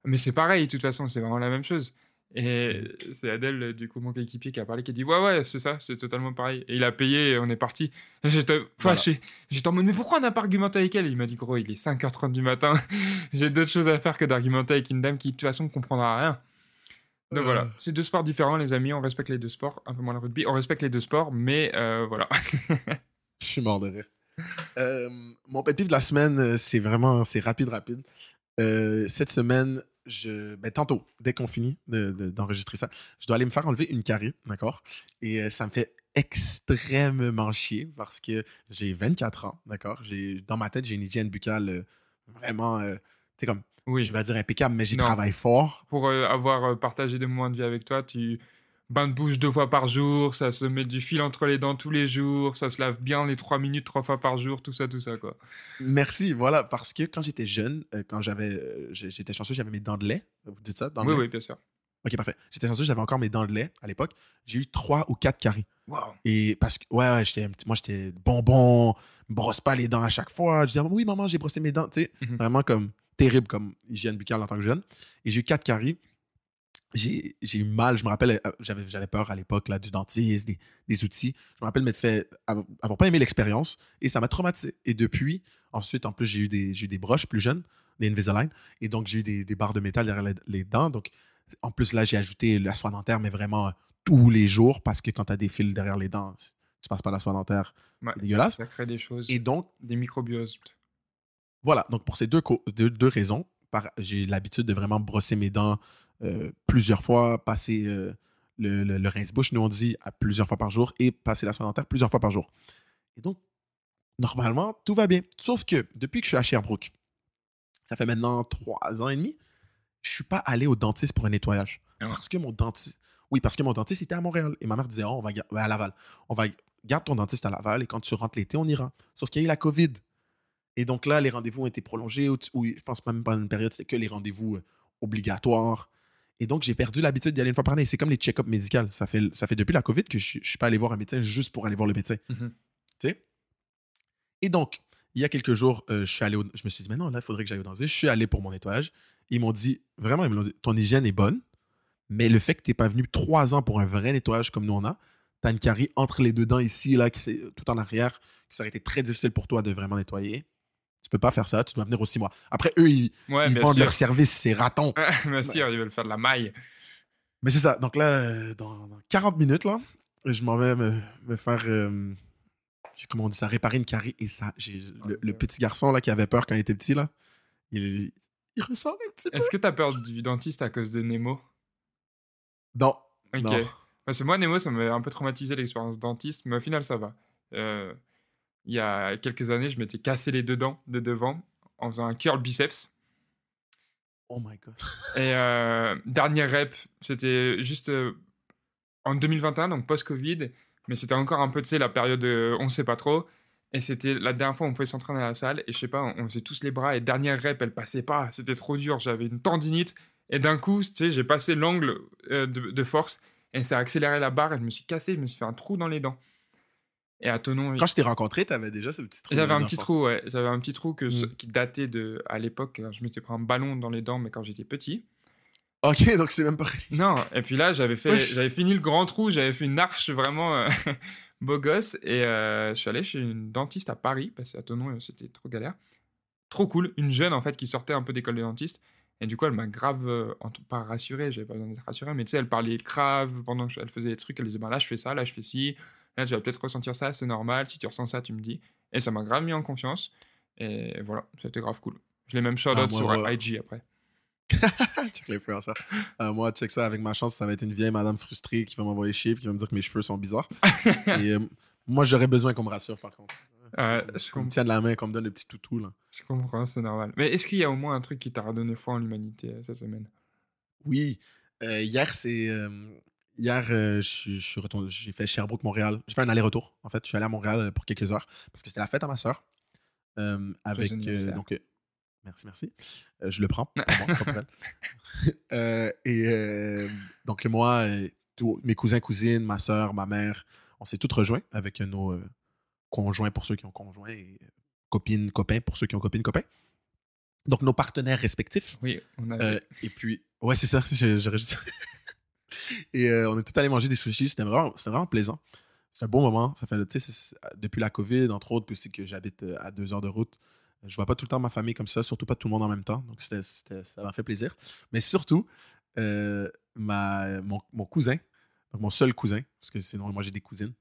Mais c'est pareil, de toute façon, c'est vraiment la même chose. Et c'est Adèle, euh, du coup, mon coéquipier, qui a parlé, qui a dit Ouais, ouais, c'est ça, c'est totalement pareil. Et il a payé et on est parti. J'étais fâché. J'étais en mode Mais pourquoi on n'a pas argumenté avec elle? Et Il m'a dit Gros, il est 5h30 du matin. J'ai d'autres choses à faire que d'argumenter avec une dame qui, de toute façon, ne comprendra rien. Donc Euh. voilà, c'est deux sports différents, les amis. On respecte les deux sports, un peu moins le rugby. On respecte les deux sports, mais euh, voilà. Je suis mort de rire. Euh, mon pet de la semaine, euh, c'est vraiment, c'est rapide, rapide. Euh, cette semaine, je, ben, tantôt, dès qu'on finit de- de- d'enregistrer ça, je dois aller me faire enlever une carie, d'accord? Et euh, ça me fait extrêmement chier parce que j'ai 24 ans, d'accord? J'ai, dans ma tête, j'ai une hygiène buccale euh, vraiment, euh, tu sais, comme, Oui, je vais dire impeccable, mais j'y travaille fort. pour avoir partagé des moments de vie avec toi, tu bain de bouche deux fois par jour, ça se met du fil entre les dents tous les jours, ça se lave bien les trois minutes trois fois par jour, tout ça, tout ça, quoi. Merci, voilà, parce que quand j'étais jeune, euh, quand j'avais, euh, j'étais chanceux, j'avais mes dents de lait. Vous dites ça? dents de Oui, lait? oui, bien sûr. Ok, parfait. J'étais chanceux, j'avais encore mes dents de lait à l'époque. J'ai eu trois ou quatre caries. Waouh. Et parce que, ouais, ouais, j'étais, moi, j'étais bonbon, brosse pas les dents à chaque fois. Je disais, oui, maman, j'ai brossé mes dents. Tu sais, Mhm. vraiment comme terrible comme hygiène buccale en tant que jeune. Et j'ai eu quatre caries. J'ai eu mal. Je me rappelle, euh, j'avais peur à l'époque du dentiste, des, des outils. Je me rappelle m'être fait, avoir pas aimé l'expérience et ça m'a traumatisé. Et depuis, ensuite, en plus, j'ai eu des, eu des broches plus jeunes, des Invisalign. Et donc, j'ai eu des, des barres de métal derrière les, les dents. Donc, en plus, là, j'ai ajouté la soie dentaire, mais vraiment euh, tous les jours parce que quand tu as des fils derrière les dents, tu passes pas la soie dentaire. Ouais, C'est dégueulasse. Ça crée des choses, Et donc, des microbioses. voilà, donc pour ces deux, deux, deux raisons, j'ai l'habitude de vraiment brosser mes dents euh, plusieurs fois, passer euh, le, le, le rince-bouche, nous on dit, à plusieurs fois par jour et passer la soie dentaire plusieurs fois par jour. Et donc, normalement, tout va bien. Sauf que depuis que je suis à Sherbrooke, ça fait maintenant trois ans et demi, je suis pas allé au dentiste pour un nettoyage. Ah. Parce que mon dentiste. Oui, parce que mon dentiste était à Montréal. Et ma mère disait, oh, on va à Laval. On va garde ton dentiste à Laval et quand tu rentres l'été, on ira. Sauf qu'il y a eu la COVID. Et donc là, les rendez-vous ont été prolongés. Ou, tu- ou je pense même pas une période, c'est que les rendez-vous euh, obligatoires. Et donc, j'ai perdu l'habitude d'y aller une fois par année. C'est comme les check-up médicaux. Ça fait, ça fait depuis la COVID que je, je suis pas allé voir un médecin juste pour aller voir le médecin. Mhm. Tu sais? Et donc, il y a quelques jours, euh, je suis allé au- je me suis dit, mais non, là, il faudrait que j'aille au dentiste. Je suis allé pour mon nettoyage. Ils m'ont dit, vraiment, ils m'ont dit, ton hygiène est bonne, mais le fait que tu n'es pas venu trois ans pour un vrai nettoyage comme nous on a, tu as une carie entre les deux dents ici, là, qui c'est tout en arrière, que ça aurait été très difficile pour toi de vraiment nettoyer. Tu peux pas faire ça, tu dois venir aux six mois. Après, eux, ils, Ouais, ils vendent sûr. leur service, c'est raton. bien sûr, ils veulent faire de la maille. Mais c'est ça. Donc là, euh, dans, dans 40 minutes, là, je m'en vais me, me faire. euh, comment on dit ça Réparer une carie. Et ça, j'ai le, le petit garçon là, qui avait peur quand il était petit, là, il, il ressort un petit peu. Est-ce que t'as peur du dentiste à cause de Nemo? Non. Ok. Non. Parce que moi, Nemo, ça m'a un peu traumatisé l'expérience dentiste, mais au final, ça va. Euh, il y a quelques années, je m'étais cassé les deux dents de devant en faisant un curl biceps. Oh my god. Et euh, dernière rep, c'était juste euh, en 2021, donc post-Covid, mais c'était encore un peu, tu sais, la période euh, on sait pas trop. Et c'était la dernière fois où on pouvait s'entraîner à la salle, et je sais pas, on, on faisait tous les bras, et dernière rep, elle passait pas, c'était trop dur, j'avais une tendinite, et d'un coup, tu sais, j'ai passé l'angle euh, de, de force, et ça a accéléré la barre, et je me suis cassé, je me suis fait un trou dans les dents. Et à Tonon, Quand je t'ai rencontré, t'avais déjà ce petit trou. j'avais un petit trou, ouais. J'avais un petit trou que, Mm. qui datait de, à l'époque, quand je m'étais pris un ballon dans les dents, mais quand j'étais petit. Ok, donc c'est même pas. Non, et puis là, j'avais fait, j'avais fini le grand trou, j'avais fait une arche vraiment euh, beau gosse, et euh, je suis allé chez une dentiste à Paris, parce qu'à Tonon, euh, c'était trop galère. Trop cool, une jeune en fait qui sortait un peu d'école de dentiste, et du coup, elle m'a grave, euh, pas rassuré, j'avais pas besoin d'être rassuré, mais tu sais, elle parlait grave pendant qu'elle faisait des trucs, elle disait, bah là, je fais ça, là, je fais ci, là, tu vas peut-être ressentir ça, c'est normal, si tu ressens ça, tu me dis. Et ça m'a grave mis en confiance, et voilà, c'était grave cool. Je l'ai même shout out Ah, sur ouais. IG après. check l'influenceur. Euh, moi, check ça avec ma chance, ça va être une vieille madame frustrée qui va m'envoyer chier qui va me dire que mes cheveux sont bizarres. et euh, moi, j'aurais besoin qu'on me rassure par contre. Je Qu'on me tienne la main, qu'on me donne le petit toutou là. Je comprends, c'est normal. Mais est-ce qu'il y a au moins un truc qui t'a redonné foi en l'humanité euh, cette semaine? Oui. Euh, hier, c'est. Hier, euh, je suis- je suis retourné. J'ai fait Sherbrooke-Montréal. J'ai fait un aller-retour, en fait. Je suis allé à Montréal euh, pour quelques heures parce que c'était la fête à ma soeur. Euh, avec. euh, donc, merci, merci. Je le prends. pour moi, et donc, moi, mes cousins, cousines, ma soeur, ma mère, on s'est tous rejoints avec nos conjoints pour ceux qui ont conjoints et copines, copains pour ceux qui ont copines, copains. Donc, nos partenaires respectifs. Oui, on a. Et puis, ouais, c'est ça. J'aurais juste. Et euh, on est tout allé manger des sushis. C'était vraiment, vraiment plaisant. C'est un bon moment. Ça fait, depuis la COVID, entre autres, puis c'est que j'habite euh, à deux heures de route. Je vois pas tout le temps ma famille comme ça, surtout pas tout le monde en même temps. Donc, c'était- ça m'a fait plaisir. Mais surtout, euh, ma, mon, cousin, donc mon seul cousin, parce que sinon, moi, j'ai des cousines.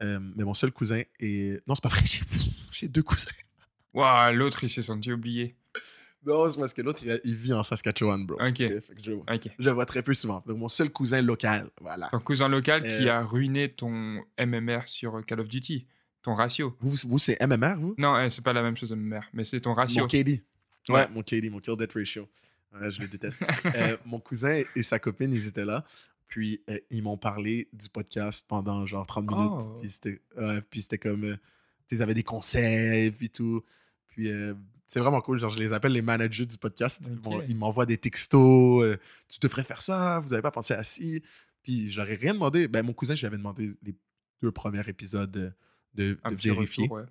Mais mon seul cousin est. Non, c'est pas vrai, j'ai, j'ai deux cousins. Waouh, l'autre, il s'est senti oublié. Non, c'est parce que l'autre, il, il vit en Saskatchewan, bro. Ok. Fait que je, Ok. je le vois très peu souvent. Donc, mon seul cousin local, voilà. Ton cousin local qui Euh. a ruiné ton MMR sur Call of Duty, ton ratio. Vous, vous c'est MMR, vous? Non, eh, c'est pas la même chose MMR, mais c'est ton ratio. Mon KD. Ouais, Ouais. mon KD, mon Kill Death Ratio. Ouais, je le déteste. Euh, mon cousin et sa copine, ils étaient là. Puis, euh, ils m'ont parlé du podcast pendant genre 30 minutes. Oh. Puis, c'était comme. euh, ils avaient des conseils, puis tout. Puis, euh, c'est vraiment cool. Genre, je les appelle les managers du podcast. Ils m'envoient des textos. euh, tu devrais faire ça, vous n'avez pas pensé à ci. Puis, je leur ai rien demandé. Ben, mon cousin, je lui avais demandé les deux premiers épisodes de, vérifier. retour, ouais.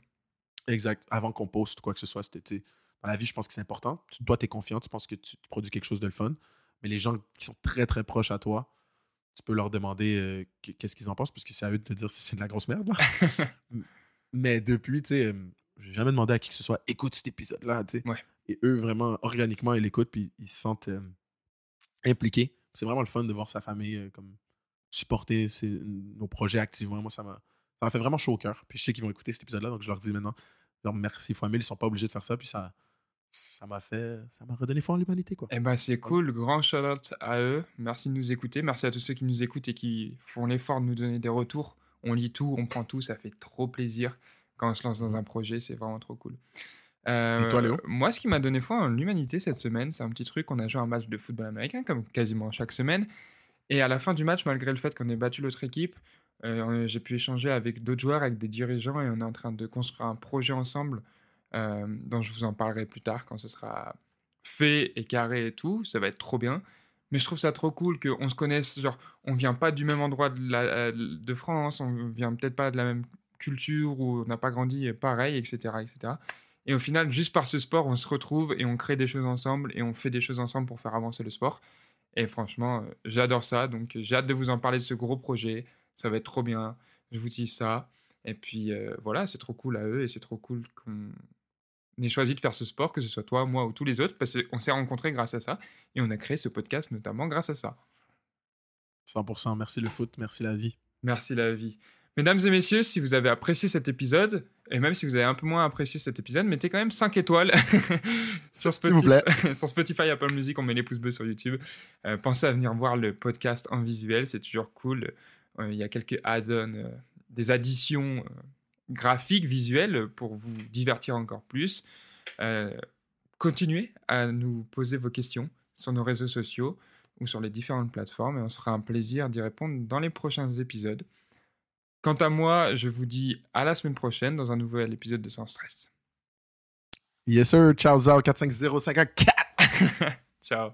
Exact. Avant qu'on poste quoi que ce soit, c'était, dans la vie, je pense que c'est important. Tu, toi, tu es confiant, tu penses que tu, tu produis quelque chose de le fun. Mais les gens qui sont très, très proches à toi, tu peux leur demander euh, qu- qu'est-ce qu'ils en pensent, parce que c'est à eux de te dire si c'est de la grosse merde. là. Mais depuis, tu sais, j'ai jamais demandé à qui que ce soit, écoute cet épisode-là, tu sais. Ouais. Et eux, vraiment, organiquement, ils l'écoutent, puis ils se sentent euh, impliqués. C'est vraiment le fun de voir sa famille euh, comme supporter ses- nos projets activement. Moi, ça m'a ça m'a fait vraiment chaud au cœur. Puis je sais qu'ils vont écouter cet épisode-là, donc je leur dis maintenant, leur merci fois mille, ils sont pas obligés de faire ça, puis ça, ça m'a fait, ça m'a redonné foi en l'humanité, quoi. Eh ben, c'est cool. Grand shout-out à eux. Merci de nous écouter. Merci à tous ceux qui nous écoutent et qui font l'effort de nous donner des retours. On lit tout, on prend tout. Ça fait trop plaisir quand on se lance dans un projet. C'est vraiment trop cool. Et toi, Léo? Euh, Moi, ce qui m'a donné foi en l'humanité cette semaine, c'est un petit truc. On a joué un match de football américain, comme quasiment chaque semaine. Et à la fin du match, malgré le fait qu'on ait battu l'autre équipe, euh, j'ai pu échanger avec d'autres joueurs, avec des dirigeants, et on est en train de construire un projet ensemble euh, dont je vous en parlerai plus tard quand ce sera fait et carré et tout. Ça va être trop bien. Mais je trouve ça trop cool qu'on se connaisse. Genre, on vient pas du même endroit de, la- euh, de France, on vient peut-être pas de la même culture ou on n'a pas grandi pareil, etc., etc. Et au final, juste par ce sport, on se retrouve et on crée des choses ensemble et on fait des choses ensemble pour faire avancer le sport. Et franchement, j'adore ça. Donc, j'ai hâte de vous en parler de ce gros projet. Ça va être trop bien. Je vous dis ça. Et puis, euh, voilà, c'est trop cool à eux et c'est trop cool qu'on ait choisi de faire ce sport, que ce soit toi, moi ou tous les autres, parce qu'on s'est rencontrés grâce à ça. Et on a créé ce podcast notamment grâce à ça. 100%. Merci le foot, merci la vie. Merci la vie. Mesdames et messieurs, si vous avez apprécié cet épisode, et même si vous avez un peu moins apprécié cet épisode, mettez quand même 5 étoiles sur, S'il vous Spotify, sur Spotify, Apple Music, on met les pouces bleus sur YouTube. Euh, pensez à venir voir le podcast en visuel, c'est toujours cool. Euh, Il y a quelques add-ons, euh, des additions graphiques, visuelles, pour vous divertir encore plus. Continuez à nous poser vos questions sur nos réseaux sociaux ou sur les différentes plateformes et on se fera un plaisir d'y répondre dans les prochains épisodes. Quant à moi, je vous dis à la semaine prochaine dans un nouvel épisode de Sans Stress. Yes, sir. Ciao, Zao 45054. Ciao.